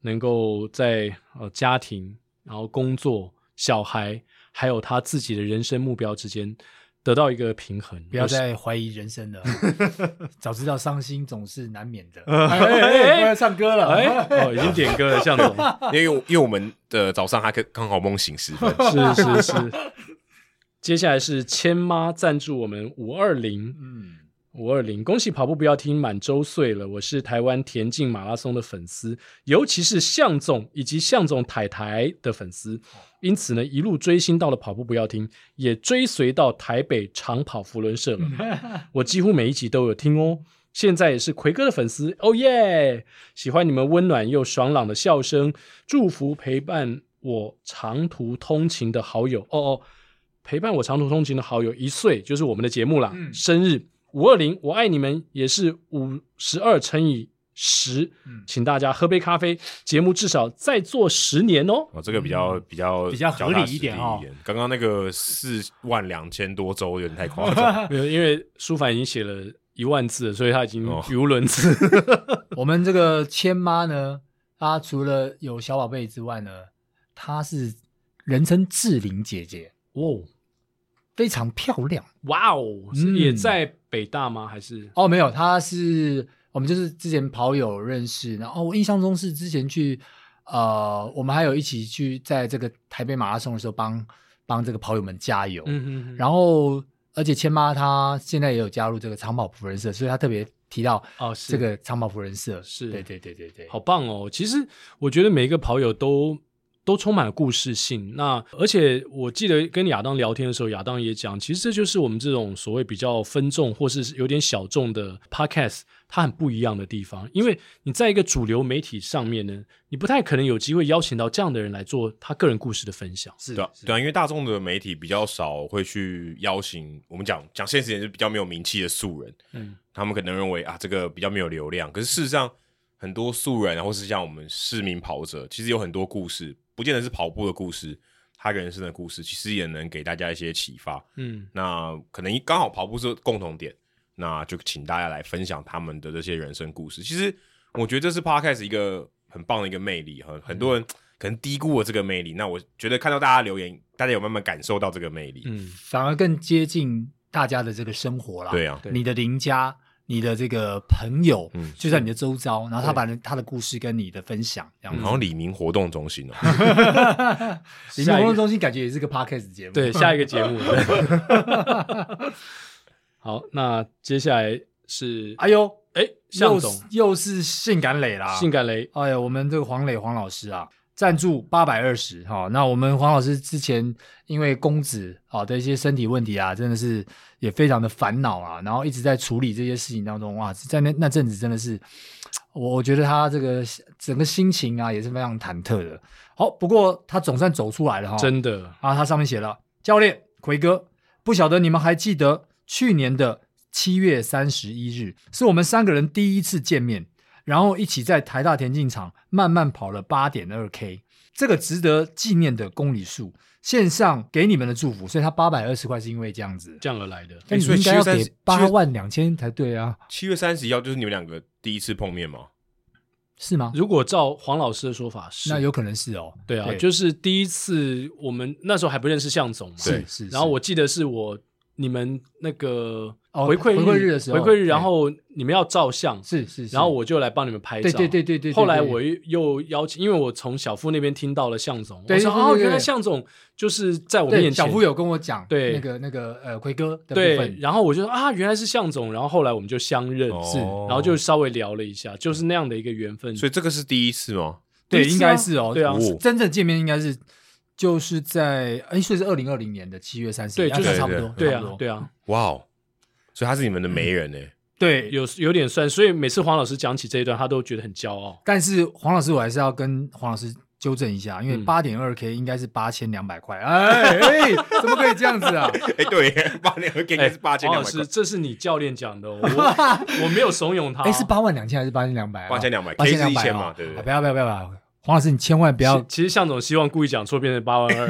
能够在呃家庭、然后工作、小孩，还有他自己的人生目标之间。得到一个平衡，不要再怀疑人生了。早知道伤心总是难免的。哎 哎，要唱歌了，哎，哦，已经点歌了，向总。因为因为我们的早上还可刚好梦醒时分。是是是。接下来是千妈赞助我们五二零，嗯。五二零，恭喜跑步不要听满周岁了！我是台湾田径马拉松的粉丝，尤其是向总以及向总太太的粉丝，因此呢，一路追星到了跑步不要听，也追随到台北长跑福伦社了。我几乎每一集都有听哦，现在也是奎哥的粉丝哦耶！喜欢你们温暖又爽朗的笑声，祝福陪伴我长途通勤的好友哦哦，陪伴我长途通勤的好友一岁，就是我们的节目啦。嗯、生日五二零，我爱你们也是五十二乘以十，嗯，请大家喝杯咖啡，节目至少再做十年哦。哦，这个比较比较比较合理一点哦。刚刚那个四万两千多周有点太夸张，没 有，因为舒凡已经写了一万字了，所以他已经语无伦次。哦、我们这个千妈呢，她除了有小宝贝之外呢。她是人称志玲姐姐哦，非常漂亮。哇哦，也在北大吗？还是哦，没有，他是我们就是之前跑友认识，然后我印象中是之前去呃，我们还有一起去在这个台北马拉松的时候帮帮这个跑友们加油。嗯嗯嗯。然后而且千妈她现在也有加入这个长跑仆人社，所以她特别提到哦，这个长跑仆人社是对对对对对，好棒哦。其实我觉得每一个跑友都。都充满了故事性。那而且我记得跟亚当聊天的时候，亚当也讲，其实这就是我们这种所谓比较分众或是有点小众的 podcast，它很不一样的地方。因为你在一个主流媒体上面呢，你不太可能有机会邀请到这样的人来做他个人故事的分享。是的，对啊，因为大众的媒体比较少会去邀请我们讲讲现实点，是比较没有名气的素人。嗯，他们可能认为啊，这个比较没有流量。可是事实上，很多素人，或是像我们市民跑者，其实有很多故事。不见得是跑步的故事，他人生的故事，其实也能给大家一些启发。嗯，那可能刚好跑步是共同点，那就请大家来分享他们的这些人生故事。其实我觉得这是 Podcast 一个很棒的一个魅力，很很多人可能低估了这个魅力。那我觉得看到大家留言，大家有慢慢感受到这个魅力，嗯，反而更接近大家的这个生活啦。对啊，你的邻家。你的这个朋友就在你的周遭，嗯、然后他把他的故事跟你的分享，这样子。好像李明活动中心哦，李明活动中心感觉也是个 podcast 节目。对，下一个节目。好，那接下来是，哎呦，哎，向总又，又是性感磊啦，性感磊。哎呀，我们这个黄磊黄老师啊。赞助八百二十哈，那我们黄老师之前因为公子啊的一些身体问题啊，真的是也非常的烦恼啊，然后一直在处理这些事情当中哇，在那那阵子真的是，我我觉得他这个整个心情啊也是非常忐忑的。好，不过他总算走出来了哈，真的啊，他上面写了教练奎哥，不晓得你们还记得去年的七月三十一日是我们三个人第一次见面。然后一起在台大田径场慢慢跑了八点二 K，这个值得纪念的公里数，线上给你们的祝福。所以他八百二十块是因为这样子这样而来的。那你应该要给八万两千才对啊。七月三十一号就是你们两个第一次碰面吗？是吗？如果照黄老师的说法是，那有可能是哦。对啊，对就是第一次我们那时候还不认识向总嘛。是是。然后我记得是我你们那个。哦、回馈回馈日的时候，回馈日，然后你们要照相，是是，然后我就来帮你们拍照。对对对对对。后来我又邀请，因为我从小夫那边听到了向总，对，我说哦，原来向总就是在我面前。小夫有跟我讲，对那个那个呃奎哥的部分，然后我就说啊，原来是向总，然后后来我们就相认，是，然后就稍微聊了一下，就是那样的一个缘分。所以这个是第一次吗？对，应该是哦，对啊，真正见面应该是就是在哎，所以是二零二零年的七月三十，对，就是差不多，对啊，对啊，哇哦。所以他是你们的媒人呢？对，有有点算。所以每次黄老师讲起这一段，他都觉得很骄傲。但是黄老师，我还是要跟黄老师纠正一下，因为八点二 K 应该是八千两百块。哎哎，怎么可以这样子啊？哎，对，八点二 K 应该是八千两百块。黄老师，这是你教练讲的，我 我没有怂恿他。哎，是八万两千还是八千两百？八千两百，八千两百嘛？对对。不要不要不要！黄老师，你千万不要。其实向总希望故意讲错，变成八万二。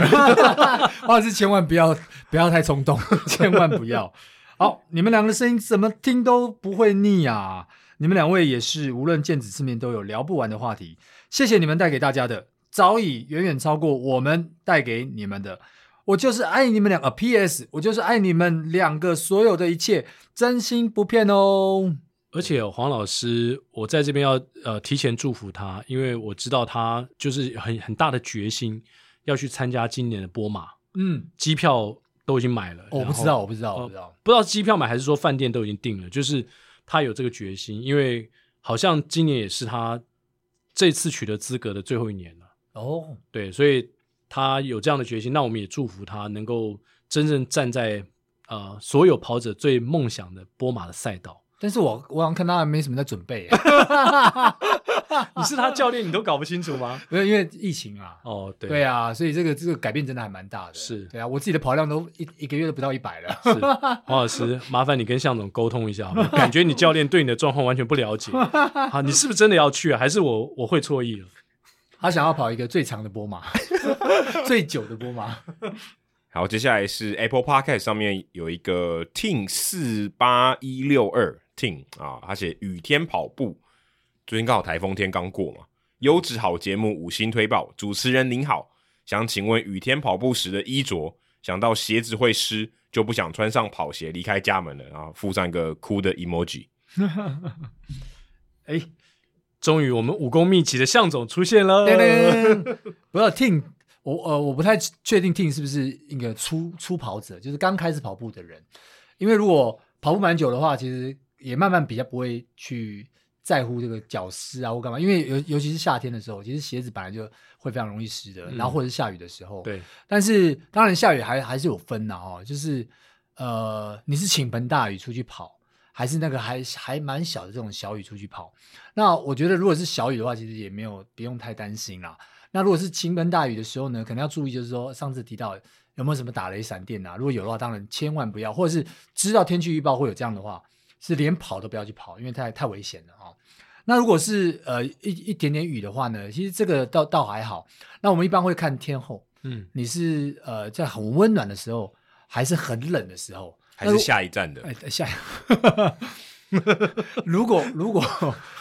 黄老师，千万不要不要太冲动，千万不要。好，你们两个的声音怎么听都不会腻啊！你们两位也是，无论见几次面都有聊不完的话题。谢谢你们带给大家的，早已远远超过我们带给你们的。我就是爱你们两个。P.S. 我就是爱你们两个所有的一切，真心不骗哦。而且黄老师，我在这边要呃提前祝福他，因为我知道他就是很很大的决心要去参加今年的波马，嗯，机票。都已经买了，我不知道，我不知道，我不知道，不知道机票买还是说饭店都已经订了。就是他有这个决心，因为好像今年也是他这次取得资格的最后一年了。哦，对，所以他有这样的决心，那我们也祝福他能够真正站在呃所有跑者最梦想的波马的赛道。但是我我好像看他没什么在准备。你是他教练，你都搞不清楚吗？没有，因为疫情啊。哦，对，对啊，所以这个这个改变真的还蛮大的。是，对啊，我自己的跑量都一一个月都不到一百了。是，黄老师，麻烦你跟向总沟通一下？感觉你教练对你的状况完全不了解。好，你是不是真的要去啊？还是我我会错意了？他想要跑一个最长的波马，最久的波马。好，接下来是 Apple Podcast 上面有一个 Team 四八一六二 Team 啊，他写雨天跑步，最近刚好台风天刚过嘛，优质好节目五星推爆，主持人您好，想请问雨天跑步时的衣着，想到鞋子会湿就不想穿上跑鞋离开家门了，然后附上一个哭的 emoji。哎，终于我们武功秘籍的向总出现了，不要 Team。我呃，我不太确定 Tim 是不是一个初初跑者，就是刚开始跑步的人。因为如果跑步蛮久的话，其实也慢慢比较不会去在乎这个脚湿啊或干嘛。因为尤尤其是夏天的时候，其实鞋子本来就会非常容易湿的，嗯、然后或者是下雨的时候。对。但是当然下雨还还是有分的哦，就是呃，你是倾盆大雨出去跑，还是那个还还蛮小的这种小雨出去跑？那我觉得如果是小雨的话，其实也没有不用太担心啦。那如果是倾盆大雨的时候呢，可能要注意，就是说上次提到有没有什么打雷闪电啊？如果有的话，当然千万不要，或者是知道天气预报会有这样的话，是连跑都不要去跑，因为太太危险了啊、哦。那如果是呃一一点点雨的话呢，其实这个倒倒还好。那我们一般会看天候，嗯，你是呃在很温暖的时候，还是很冷的时候，还是下一站的？哎，下一。如果如果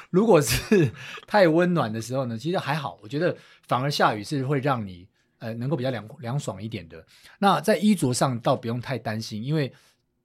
如果是太温暖的时候呢，其实还好，我觉得反而下雨是会让你呃能够比较凉凉爽一点的。那在衣着上倒不用太担心，因为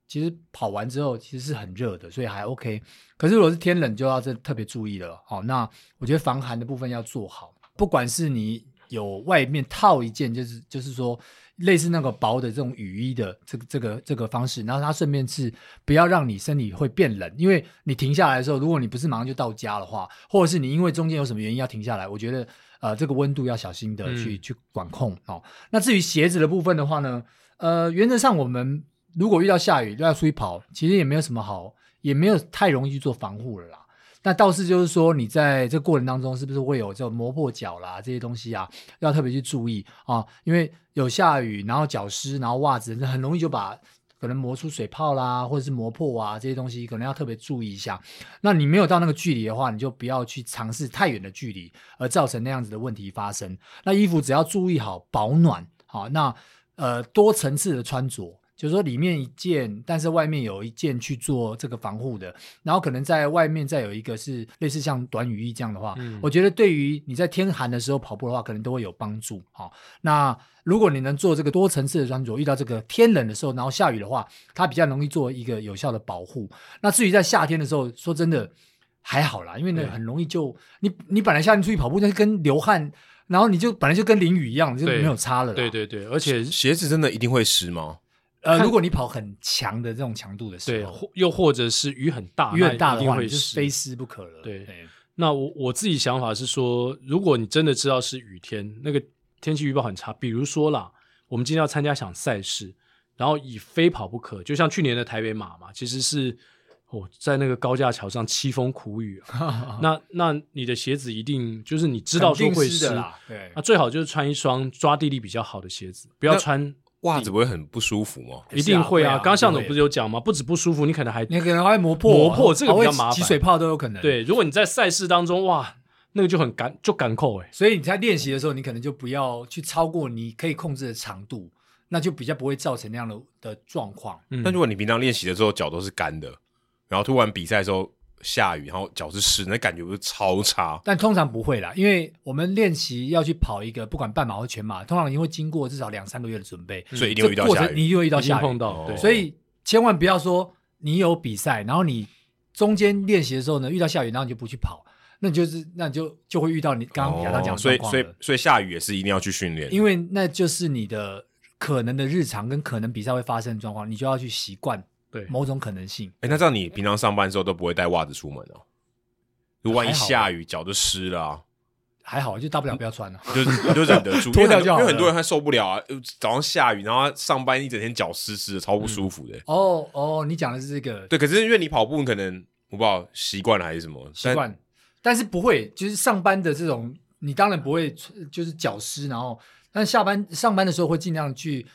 其实跑完之后其实是很热的，所以还 OK。可是如果是天冷，就要这特别注意了。好，那我觉得防寒的部分要做好，不管是你有外面套一件，就是就是说。类似那个薄的这种雨衣的这个这个这个方式，然后它顺便是不要让你身体会变冷，因为你停下来的时候，如果你不是马上就到家的话，或者是你因为中间有什么原因要停下来，我觉得呃这个温度要小心的去、嗯、去管控哦。那至于鞋子的部分的话呢，呃原则上我们如果遇到下雨要出去跑，其实也没有什么好，也没有太容易去做防护了啦。那倒是就是说，你在这过程当中，是不是会有这种磨破脚啦这些东西啊，要特别去注意啊，因为有下雨，然后脚湿，然后袜子很容易就把可能磨出水泡啦，或者是磨破啊这些东西，可能要特别注意一下。那你没有到那个距离的话，你就不要去尝试太远的距离，而造成那样子的问题发生。那衣服只要注意好保暖，好，那呃多层次的穿着。就是说，里面一件，但是外面有一件去做这个防护的，然后可能在外面再有一个是类似像短雨衣这样的话，嗯、我觉得对于你在天寒的时候跑步的话，可能都会有帮助。好，那如果你能做这个多层次的穿着，遇到这个天冷的时候，然后下雨的话，它比较容易做一个有效的保护。那至于在夏天的时候，说真的还好啦，因为呢很容易就你你本来夏天出去跑步，那是跟流汗，然后你就本来就跟淋雨一样，就没有差了。对对对，而且鞋子真的一定会湿吗？呃，如果你跑很强的这种强度的时候，对，又或者是雨很大，雨很大的话，就是非湿不可了。对，对，那我我自己想法是说，如果你真的知道是雨天，那个天气预报很差，比如说啦，我们今天要参加一场赛事，然后以非跑不可，就像去年的台北马嘛，其实是哦，在那个高架桥上凄风苦雨，那那你的鞋子一定就是你知道说会湿的，对，那最好就是穿一双抓地力比较好的鞋子，不要穿。袜子不会很不舒服吗？一定会啊！刚刚向总不是有讲吗？不止不舒服，你可能还你可能还磨破，磨破这个比较麻烦，起水泡都有可能。对，如果你在赛事当中，哇，那个就很赶，就赶扣哎。所以你在练习的时候，你可能就不要去超过你可以控制的长度，那就比较不会造成那样的的状况。嗯，但如果你平常练习的时候脚都是干的，然后突然比赛的时候。下雨，然后脚是湿，那感觉不是超差。但通常不会啦，因为我们练习要去跑一个不管半马或全马，通常你会经过至少两三个月的准备，所以一定会遇到下雨。你一定会遇到下雨，碰到。对，所以千万不要说你有比赛，然后你中间练习的时候呢遇到下雨，然后你就不去跑，那你就是那你就就会遇到你刚刚亚当讲的。所以所以所以下雨也是一定要去训练，因为那就是你的可能的日常跟可能比赛会发生的状况，你就要去习惯对某种可能性。哎，那这样你平常上班的时候都不会带袜子出门哦？如果万一下雨，脚就湿了啊！还好，就大不了不要穿了，就就忍得住。脱掉就好，因为很多人他受不了啊，早上下雨，然后上班一整天脚湿湿的，超不舒服的。哦哦，你讲的是这个。对，可是因为你跑步，你可能我不知道习惯了还是什么习惯，但是不会，就是上班的这种，你当然不会就是脚湿，然后但下班上班的时候会尽量去，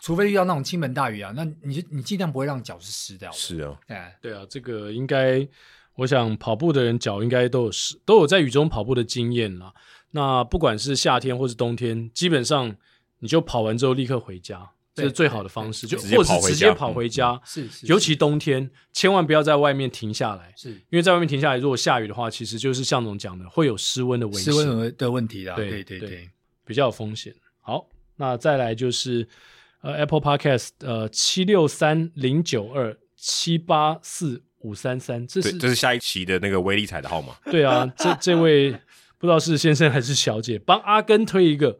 除非遇到那种倾盆大雨啊，那你就你尽量不会让脚是湿掉。是啊，哎，对啊，这个应该，我想跑步的人脚应该都有湿，都有在雨中跑步的经验啦。那不管是夏天或是冬天，基本上你就跑完之后立刻回家。这是最好的方式，就或是直接跑回家。是是，尤其冬天，千万不要在外面停下来。是，因为在外面停下来，如果下雨的话，其实就是向总讲的，会有失温的危险。失温的问题啦。对对对对，比较有风险。好，那再来就是呃，Apple Podcast 呃，七六三零九二七八四五三三，这是这是下一期的那个威力彩的号码。对啊，这这位不知道是先生还是小姐，帮阿根推一个。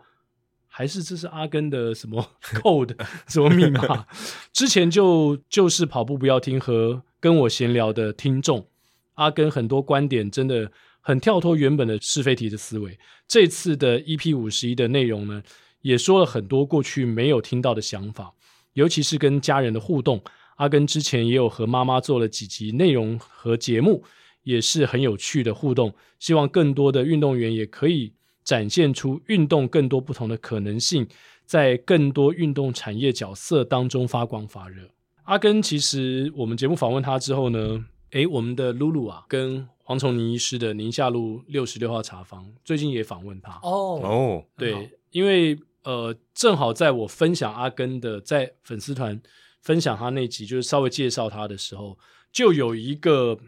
还是这是阿根的什么 code 什么密码？之前就就是跑步不要听和跟我闲聊的听众，阿根很多观点真的很跳脱原本的是非题的思维。这次的 EP 五十一的内容呢，也说了很多过去没有听到的想法，尤其是跟家人的互动。阿根之前也有和妈妈做了几集内容和节目，也是很有趣的互动。希望更多的运动员也可以。展现出运动更多不同的可能性，在更多运动产业角色当中发光发热。阿根其实我们节目访问他之后呢，诶，我们的露露啊，跟黄崇宁医师的宁夏路六十六号茶坊最近也访问他。哦哦，对，因为呃，正好在我分享阿根的在粉丝团分享他那集，就是稍微介绍他的时候，就有一个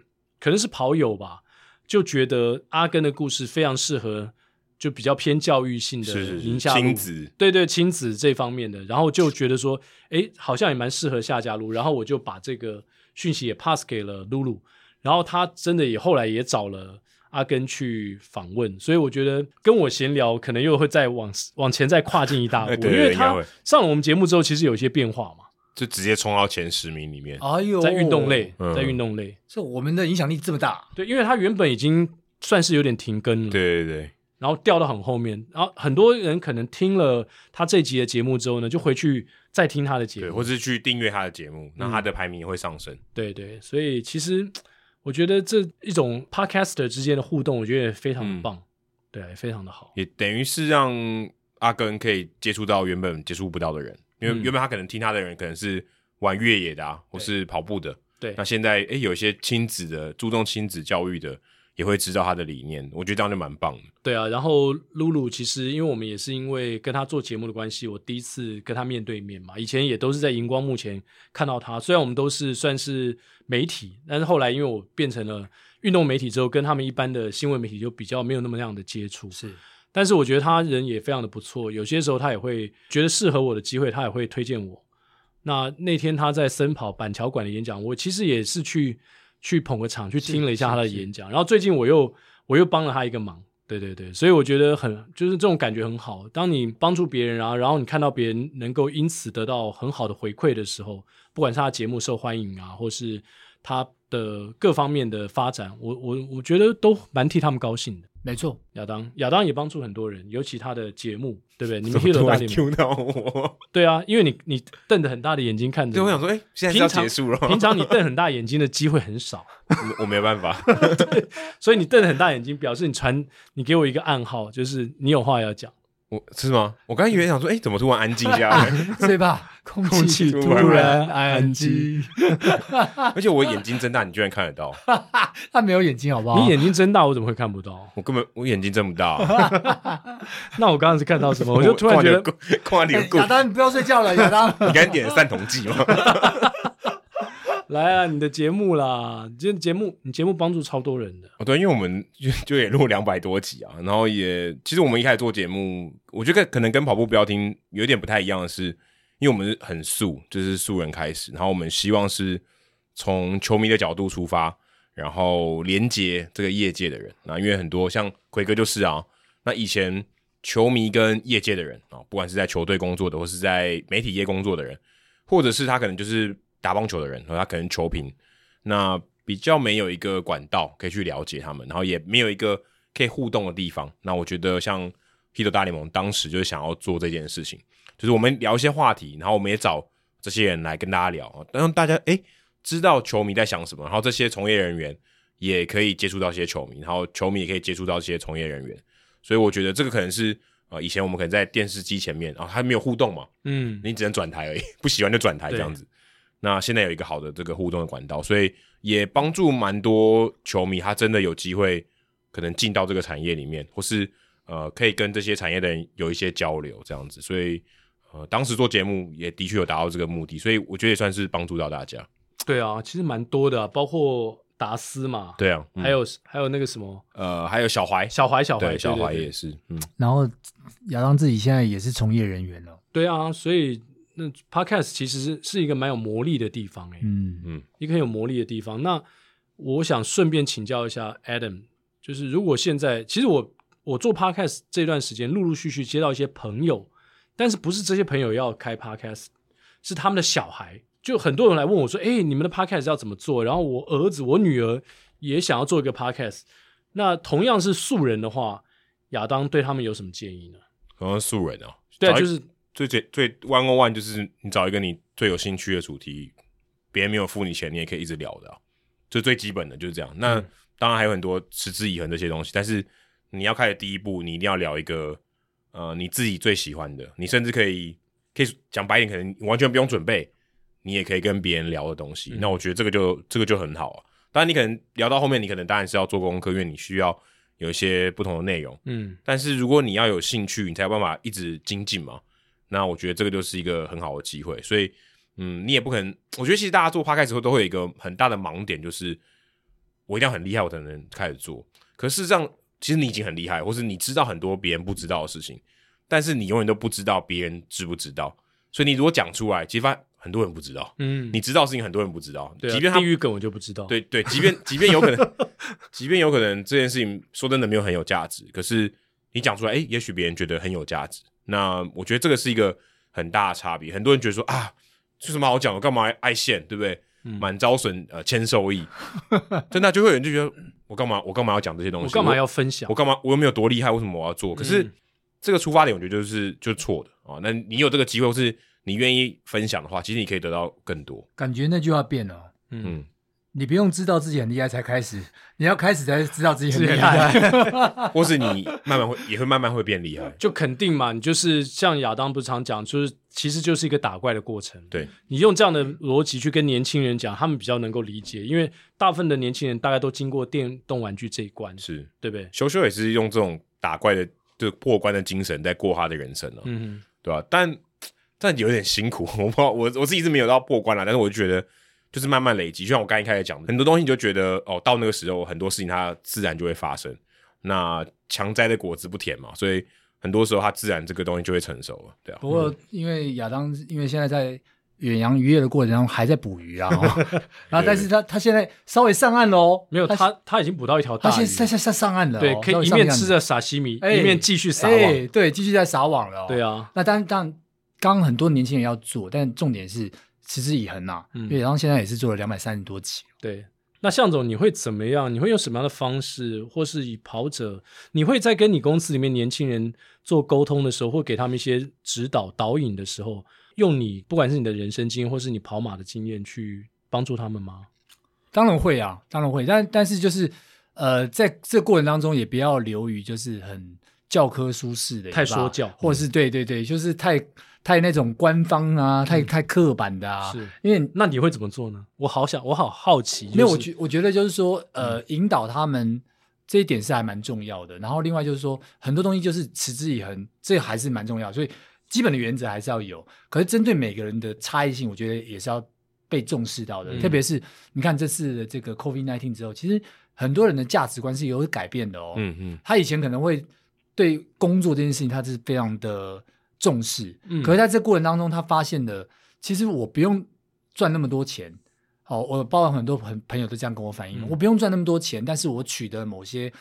可能是跑友吧，就觉得阿根的故事非常适合。就比较偏教育性的宁夏路，亲子，对对，亲子这方面的，然后就觉得说，哎，好像也蛮适合夏嘉璐，然后我就把这个讯息也 pass 给了露露，然后他真的也后来也找了阿根去访问，所以我觉得跟我闲聊可能又会再往往前再跨进一大 步，对因为他上了我们节目之后，其实有一些变化嘛，就直接冲到前十名里面，哎呦，在运动类，嗯、在运动类，这我们的影响力这么大，对，因为他原本已经算是有点停更了，对对对。然后掉到很后面，然后很多人可能听了他这集的节目之后呢，就回去再听他的节目，对，或是去订阅他的节目，那他的排名也会上升。嗯、对对，所以其实我觉得这一种 podcaster 之间的互动，我觉得也非常的棒，嗯、对，非常的好，也等于是让阿根可以接触到原本接触不到的人，因为原本他可能听他的人可能是玩越野的啊，或是跑步的，对，那现在诶有一些亲子的，注重亲子教育的。也会知道他的理念，我觉得这样就蛮棒的。对啊，然后露露其实因为我们也是因为跟他做节目的关系，我第一次跟他面对面嘛，以前也都是在荧光幕前看到他。虽然我们都是算是媒体，但是后来因为我变成了运动媒体之后，跟他们一般的新闻媒体就比较没有那么样的接触。是，但是我觉得他人也非常的不错，有些时候他也会觉得适合我的机会，他也会推荐我。那那天他在森跑板桥馆的演讲，我其实也是去。去捧个场，去听了一下他的演讲，然后最近我又我又帮了他一个忙，对对对，所以我觉得很就是这种感觉很好。当你帮助别人，然后然后你看到别人能够因此得到很好的回馈的时候，不管是他节目受欢迎啊，或是他的各方面的发展，我我我觉得都蛮替他们高兴的。没错，亚当亚当也帮助很多人，尤其他的节目，对不对？你们 Hero 大联盟 Q 到我，对啊，因为你你瞪着很大的眼睛看着，对，我想说，哎，现在是要结束了。平常你 瞪很大眼睛的机会很少，我没有办法，对，所以你瞪着很大眼睛，表示你传，你给我一个暗号，就是你有话要讲。我是吗？我刚才以为想说，哎、欸，怎么突然安静下来？对吧？空气突然安静，而且我眼睛睁大，你居然看得到？他没有眼睛，好不好？你眼睛睁大，我怎么会看不到？我根本我眼睛睁不大。那我刚刚是看到什么？我就突然觉得，亚当，你不要睡觉了，亚当，你赶紧点散瞳剂吗？来啊，你的节目啦！今天节目，你节目帮助超多人的哦。对，因为我们就就也录两百多集啊，然后也其实我们一开始做节目，我觉得可能跟跑步不要听有点不太一样的是，因为我们很素，就是素人开始，然后我们希望是从球迷的角度出发，然后连接这个业界的人。那因为很多像奎哥就是啊，那以前球迷跟业界的人啊，不管是在球队工作的，或是在媒体业工作的人，或者是他可能就是。打棒球的人，他可能球评，那比较没有一个管道可以去了解他们，然后也没有一个可以互动的地方。那我觉得像 Hito 大联盟当时就是想要做这件事情，就是我们聊一些话题，然后我们也找这些人来跟大家聊，让大家诶知道球迷在想什么，然后这些从业人员也可以接触到一些球迷，然后球迷也可以接触到一些从业人员。所以我觉得这个可能是呃，以前我们可能在电视机前面啊，还没有互动嘛，嗯，你只能转台而已，不喜欢就转台这样子。那现在有一个好的这个互动的管道，所以也帮助蛮多球迷，他真的有机会可能进到这个产业里面，或是呃，可以跟这些产业的人有一些交流这样子。所以呃，当时做节目也的确有达到这个目的，所以我觉得也算是帮助到大家。对啊，其实蛮多的啊，包括。达斯嘛，对啊，还有还有那个什么，呃，还有小怀，小怀，小怀，小怀也是，嗯。然后亚当自己现在也是从业人员了，对啊，所以那 Podcast 其实是是一个蛮有魔力的地方，哎，嗯嗯，一个很有魔力的地方。那我想顺便请教一下 Adam，就是如果现在其实我我做 Podcast 这段时间，陆陆续续接到一些朋友，但是不是这些朋友要开 Podcast，是他们的小孩。就很多人来问我说：“哎、欸，你们的 podcast 要怎么做？”然后我儿子、我女儿也想要做一个 podcast。那同样是素人的话，亚当对他们有什么建议呢？同样素人哦，对啊，就是最最最 one on one，就是你找一个你最有兴趣的主题，别人没有付你钱，你也可以一直聊的，就最基本的就是这样。那、嗯、当然还有很多持之以恒这些东西，但是你要开始第一步，你一定要聊一个呃你自己最喜欢的，你甚至可以可以讲白一点，可能完全不用准备。你也可以跟别人聊的东西，嗯、那我觉得这个就这个就很好啊。当然，你可能聊到后面，你可能当然是要做功课，因为你需要有一些不同的内容。嗯，但是如果你要有兴趣，你才有办法一直精进嘛。那我觉得这个就是一个很好的机会。所以，嗯，你也不可能。我觉得其实大家做 Podcast 时候都会有一个很大的盲点，就是我一定要很厉害，我才能开始做。可事实上，其实你已经很厉害，或是你知道很多别人不知道的事情，但是你永远都不知道别人知不知道。所以你如果讲出来，其实发很多人不知道，嗯，你知道的事情很多人不知道，对啊、即便他地狱梗我就不知道，对对，即便即便有可能，即便有可能这件事情说真的没有很有价值，可是你讲出来，诶、欸，也许别人觉得很有价值。那我觉得这个是一个很大的差别。很多人觉得说啊，有什么好讲的？干嘛爱现，对不对？满、嗯、招损，呃，谦受益，真的就会有人就觉得我干嘛我干嘛要讲这些东西？我干嘛要分享？我干嘛我又没有多厉害？为什么我要做？可是、嗯、这个出发点，我觉得就是就是错的啊。那你有这个机会是。你愿意分享的话，其实你可以得到更多。感觉那句话变了，嗯，你不用知道自己很厉害才开始，你要开始才知道自己很厉害，或是你慢慢会也会慢慢会变厉害。就肯定嘛，你就是像亚当不是常讲，就是其实就是一个打怪的过程。对，你用这样的逻辑去跟年轻人讲，他们比较能够理解，因为大部分的年轻人大概都经过电动玩具这一关，是对不对？修修也是用这种打怪的这个破关的精神在过他的人生了，嗯，对吧、啊？但但有点辛苦，我不知道，我我自己是没有到破关了，但是我就觉得就是慢慢累积，就像我刚一开始讲的，很多东西你就觉得哦，到那个时候很多事情它自然就会发生。那强摘的果子不甜嘛，所以很多时候它自然这个东西就会成熟了，对啊。不过因为亚当因为现在在远洋渔业的过程中还在捕鱼啊，然后但是他他现在稍微上岸喽，没有他他已经捕到一条大鱼，他现在在上岸了，对，可以一面吃着撒西米，一面继续撒网，对，继续在撒网了，对啊。那当然当。然刚很多年轻人要做，但重点是持之以恒呐、啊。嗯，因为然后现在也是做了两百三十多集。对，那向总你会怎么样？你会用什么样的方式，或是以跑者，你会在跟你公司里面年轻人做沟通的时候，或给他们一些指导导引的时候，用你不管是你的人生经验，或是你跑马的经验去帮助他们吗？当然会啊，当然会。但但是就是呃，在这过程当中，也不要流于就是很教科书式的太说教，或者是对对对，就是太。太那种官方啊，太太刻板的啊，是因为那你会怎么做呢？我好想，我好好奇。因为我觉我觉得就是说，呃，嗯、引导他们这一点是还蛮重要的。然后另外就是说，很多东西就是持之以恒，这还是蛮重要。所以基本的原则还是要有。可是针对每个人的差异性，我觉得也是要被重视到的。嗯、特别是你看这次的这个 COVID nineteen 之后，其实很多人的价值观是有改变的哦。嗯嗯，他以前可能会对工作这件事情，他是非常的。重视，可是在这过程当中，他发现了，其实我不用赚那么多钱。好，我包括很多朋朋友都这样跟我反映，嗯、我不用赚那么多钱，但是我取得某些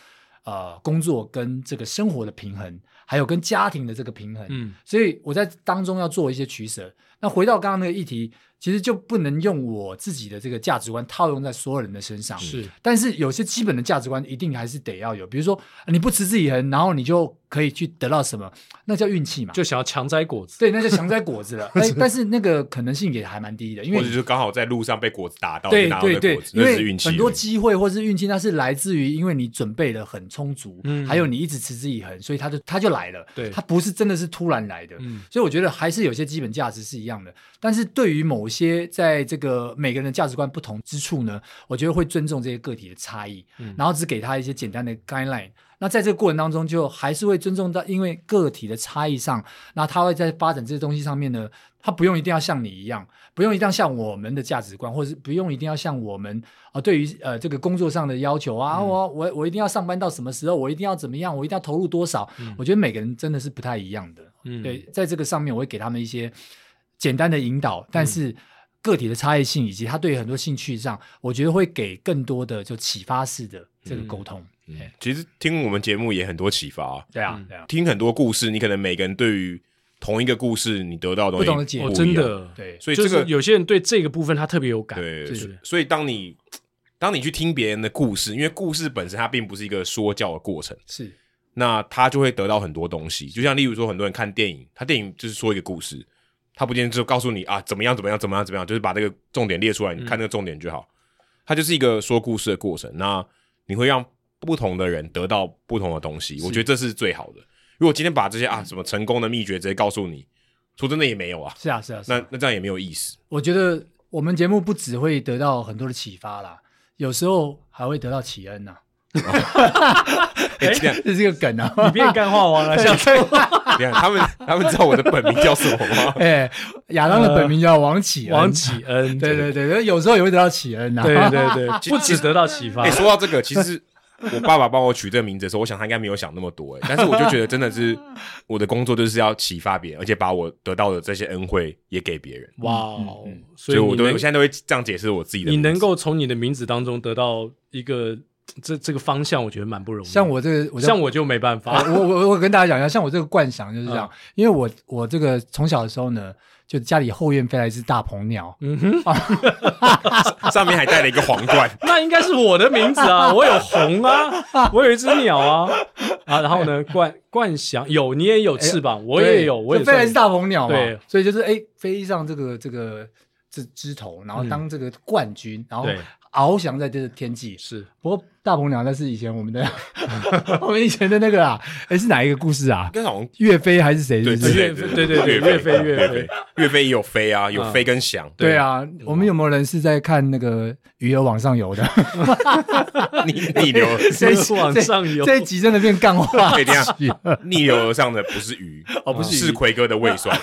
呃工作跟这个生活的平衡，还有跟家庭的这个平衡。嗯，所以我在当中要做一些取舍。那回到刚刚那个议题，其实就不能用我自己的这个价值观套用在所有人的身上。是，但是有些基本的价值观一定还是得要有，比如说你不持之以恒，然后你就可以去得到什么，那叫运气嘛，就想要强摘果子。对，那就强摘果子了。哎，但是那个可能性也还蛮低的，因为或者就刚好在路上被果子打到，对对对。很多机会或是运气，那是来自于因为你准备的很充足，嗯，还有你一直持之以恒，所以他就他就来了。对，他不是真的是突然来的。嗯，所以我觉得还是有些基本价值是一样的。但是对于某些在这个每个人的价值观不同之处呢，我觉得会尊重这些个体的差异，嗯，然后只给他一些简单的 guideline。那在这个过程当中，就还是会尊重到，因为个体的差异上，那他会在发展这些东西上面呢，他不用一定要像你一样，不用一定要像我们的价值观，或者是不用一定要像我们啊，对于呃这个工作上的要求啊，嗯、我我我一定要上班到什么时候，我一定要怎么样，我一定要投入多少，嗯、我觉得每个人真的是不太一样的。嗯，对，在这个上面，我会给他们一些简单的引导，但是个体的差异性以及他对于很多兴趣上，我觉得会给更多的就启发式的这个沟通。嗯其实听我们节目也很多启发，对啊，对啊，听很多故事，你可能每个人对于同一个故事，你得到的东西不同的解读，真的，对，所以这个有些人对这个部分他特别有感，对，所以当你当你去听别人的故事，因为故事本身它并不是一个说教的过程，是，那他就会得到很多东西，就像例如说，很多人看电影，他电影就是说一个故事，他不见就告诉你啊怎么样怎么样怎么样怎么样，就是把这个重点列出来，你看那个重点就好，它就是一个说故事的过程，那你会让。不同的人得到不同的东西，我觉得这是最好的。如果今天把这些啊什么成功的秘诀直接告诉你，说真的也没有啊。是啊，是啊，是啊，那那这样也没有意思。我觉得我们节目不只会得到很多的启发啦，有时候还会得到启恩呐。哎，这样 这是个梗啊！你变干话王了，像这样。你看他们，他们知道我的本名叫什么吗？哎，亚当的本名叫王启恩。王启恩，对对对，有时候也会得到启恩呐。对对对，不只得到启发。哎，说到这个，其实。我爸爸帮我取这个名字的时候，我想他应该没有想那么多诶，但是我就觉得真的是 我的工作就是要启发别人，而且把我得到的这些恩惠也给别人。哇，所以我都我现在都会这样解释我自己的。你能够从你的名字当中得到一个这这个方向，我觉得蛮不容易。像我这个，像我就没办法。我我我跟大家讲一下，像我这个惯想就是这样，因为我我这个从小的时候呢。就家里后院飞来一只大鹏鸟，嗯哼，上面还带了一个皇冠，那应该是我的名字啊，我有红啊，我有一只鸟啊，啊，然后呢，冠冠翔有，你也有翅膀，我也有，我也飞来一只大鹏鸟嘛，对，所以就是哎，飞上这个这个这枝头，然后当这个冠军，然后。翱翔在这个天际是，不过大鹏鸟那是以前我们的，我们以前的那个啊，哎是哪一个故事啊？跟好像岳飞还是谁？对对对对对，岳飞岳飞岳飞也有飞啊，有飞跟翔。对啊，我们有没有人是在看那个鱼儿往上游的？逆逆流 谁往上游？这一集真的变干话。这样，逆流而上的不是鱼哦，不是是奎哥的胃酸。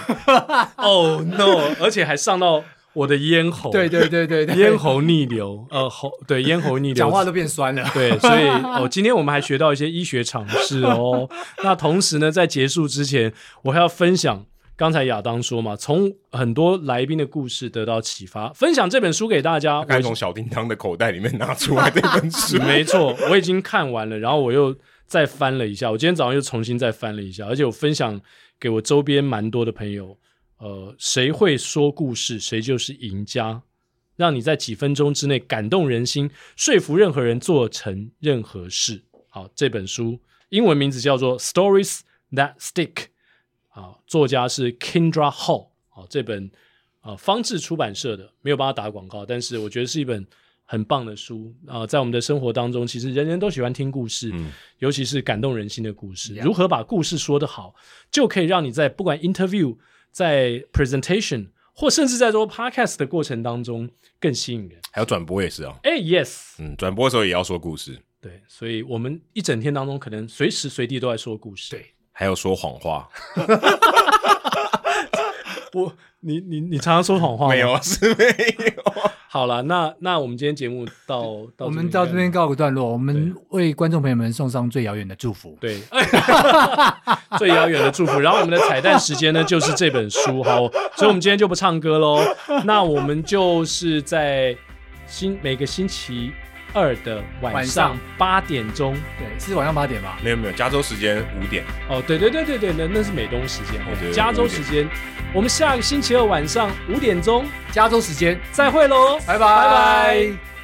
Oh no！而且还上到。我的咽喉，对对对对，咽喉逆流，呃，喉对咽喉逆流，讲话都变酸了。对，所以哦，今天我们还学到一些医学常识哦。那同时呢，在结束之前，我还要分享刚才亚当说嘛，从很多来宾的故事得到启发，分享这本书给大家。刚从小叮当的口袋里面拿出来这本书，没错，我已经看完了，然后我又再翻了一下，我今天早上又重新再翻了一下，而且我分享给我周边蛮多的朋友。呃，谁会说故事，谁就是赢家。让你在几分钟之内感动人心，说服任何人做成任何事。好，这本书英文名字叫做《Stories That Stick》。好，作家是 Kendra Hall。好，这本啊、呃、方志出版社的，没有帮他打广告，但是我觉得是一本很棒的书啊、呃。在我们的生活当中，其实人人都喜欢听故事，嗯、尤其是感动人心的故事。如何把故事说得好，就可以让你在不管 interview。在 presentation 或甚至在做 podcast 的过程当中更吸引人，还有转播也是啊。哎，yes，嗯，转播的时候也要说故事。对，所以我们一整天当中可能随时随地都在说故事。对，还有说谎话。我，你你你常常说谎话？没有，是没有。好了，那那我们今天节目到到我们到这边告个段落，我们为观众朋友们送上最遥远的祝福。对，最遥远的祝福。然后我们的彩蛋时间呢，就是这本书。好，所以我们今天就不唱歌喽。那我们就是在星每个星期二的晚上八点钟，对，是晚上八点吧？没有没有，加州时间五点。哦，对对对对对，那那是美东时间，加州时间。我们下个星期二晚上五点钟，加州时间，再会喽，拜拜拜拜。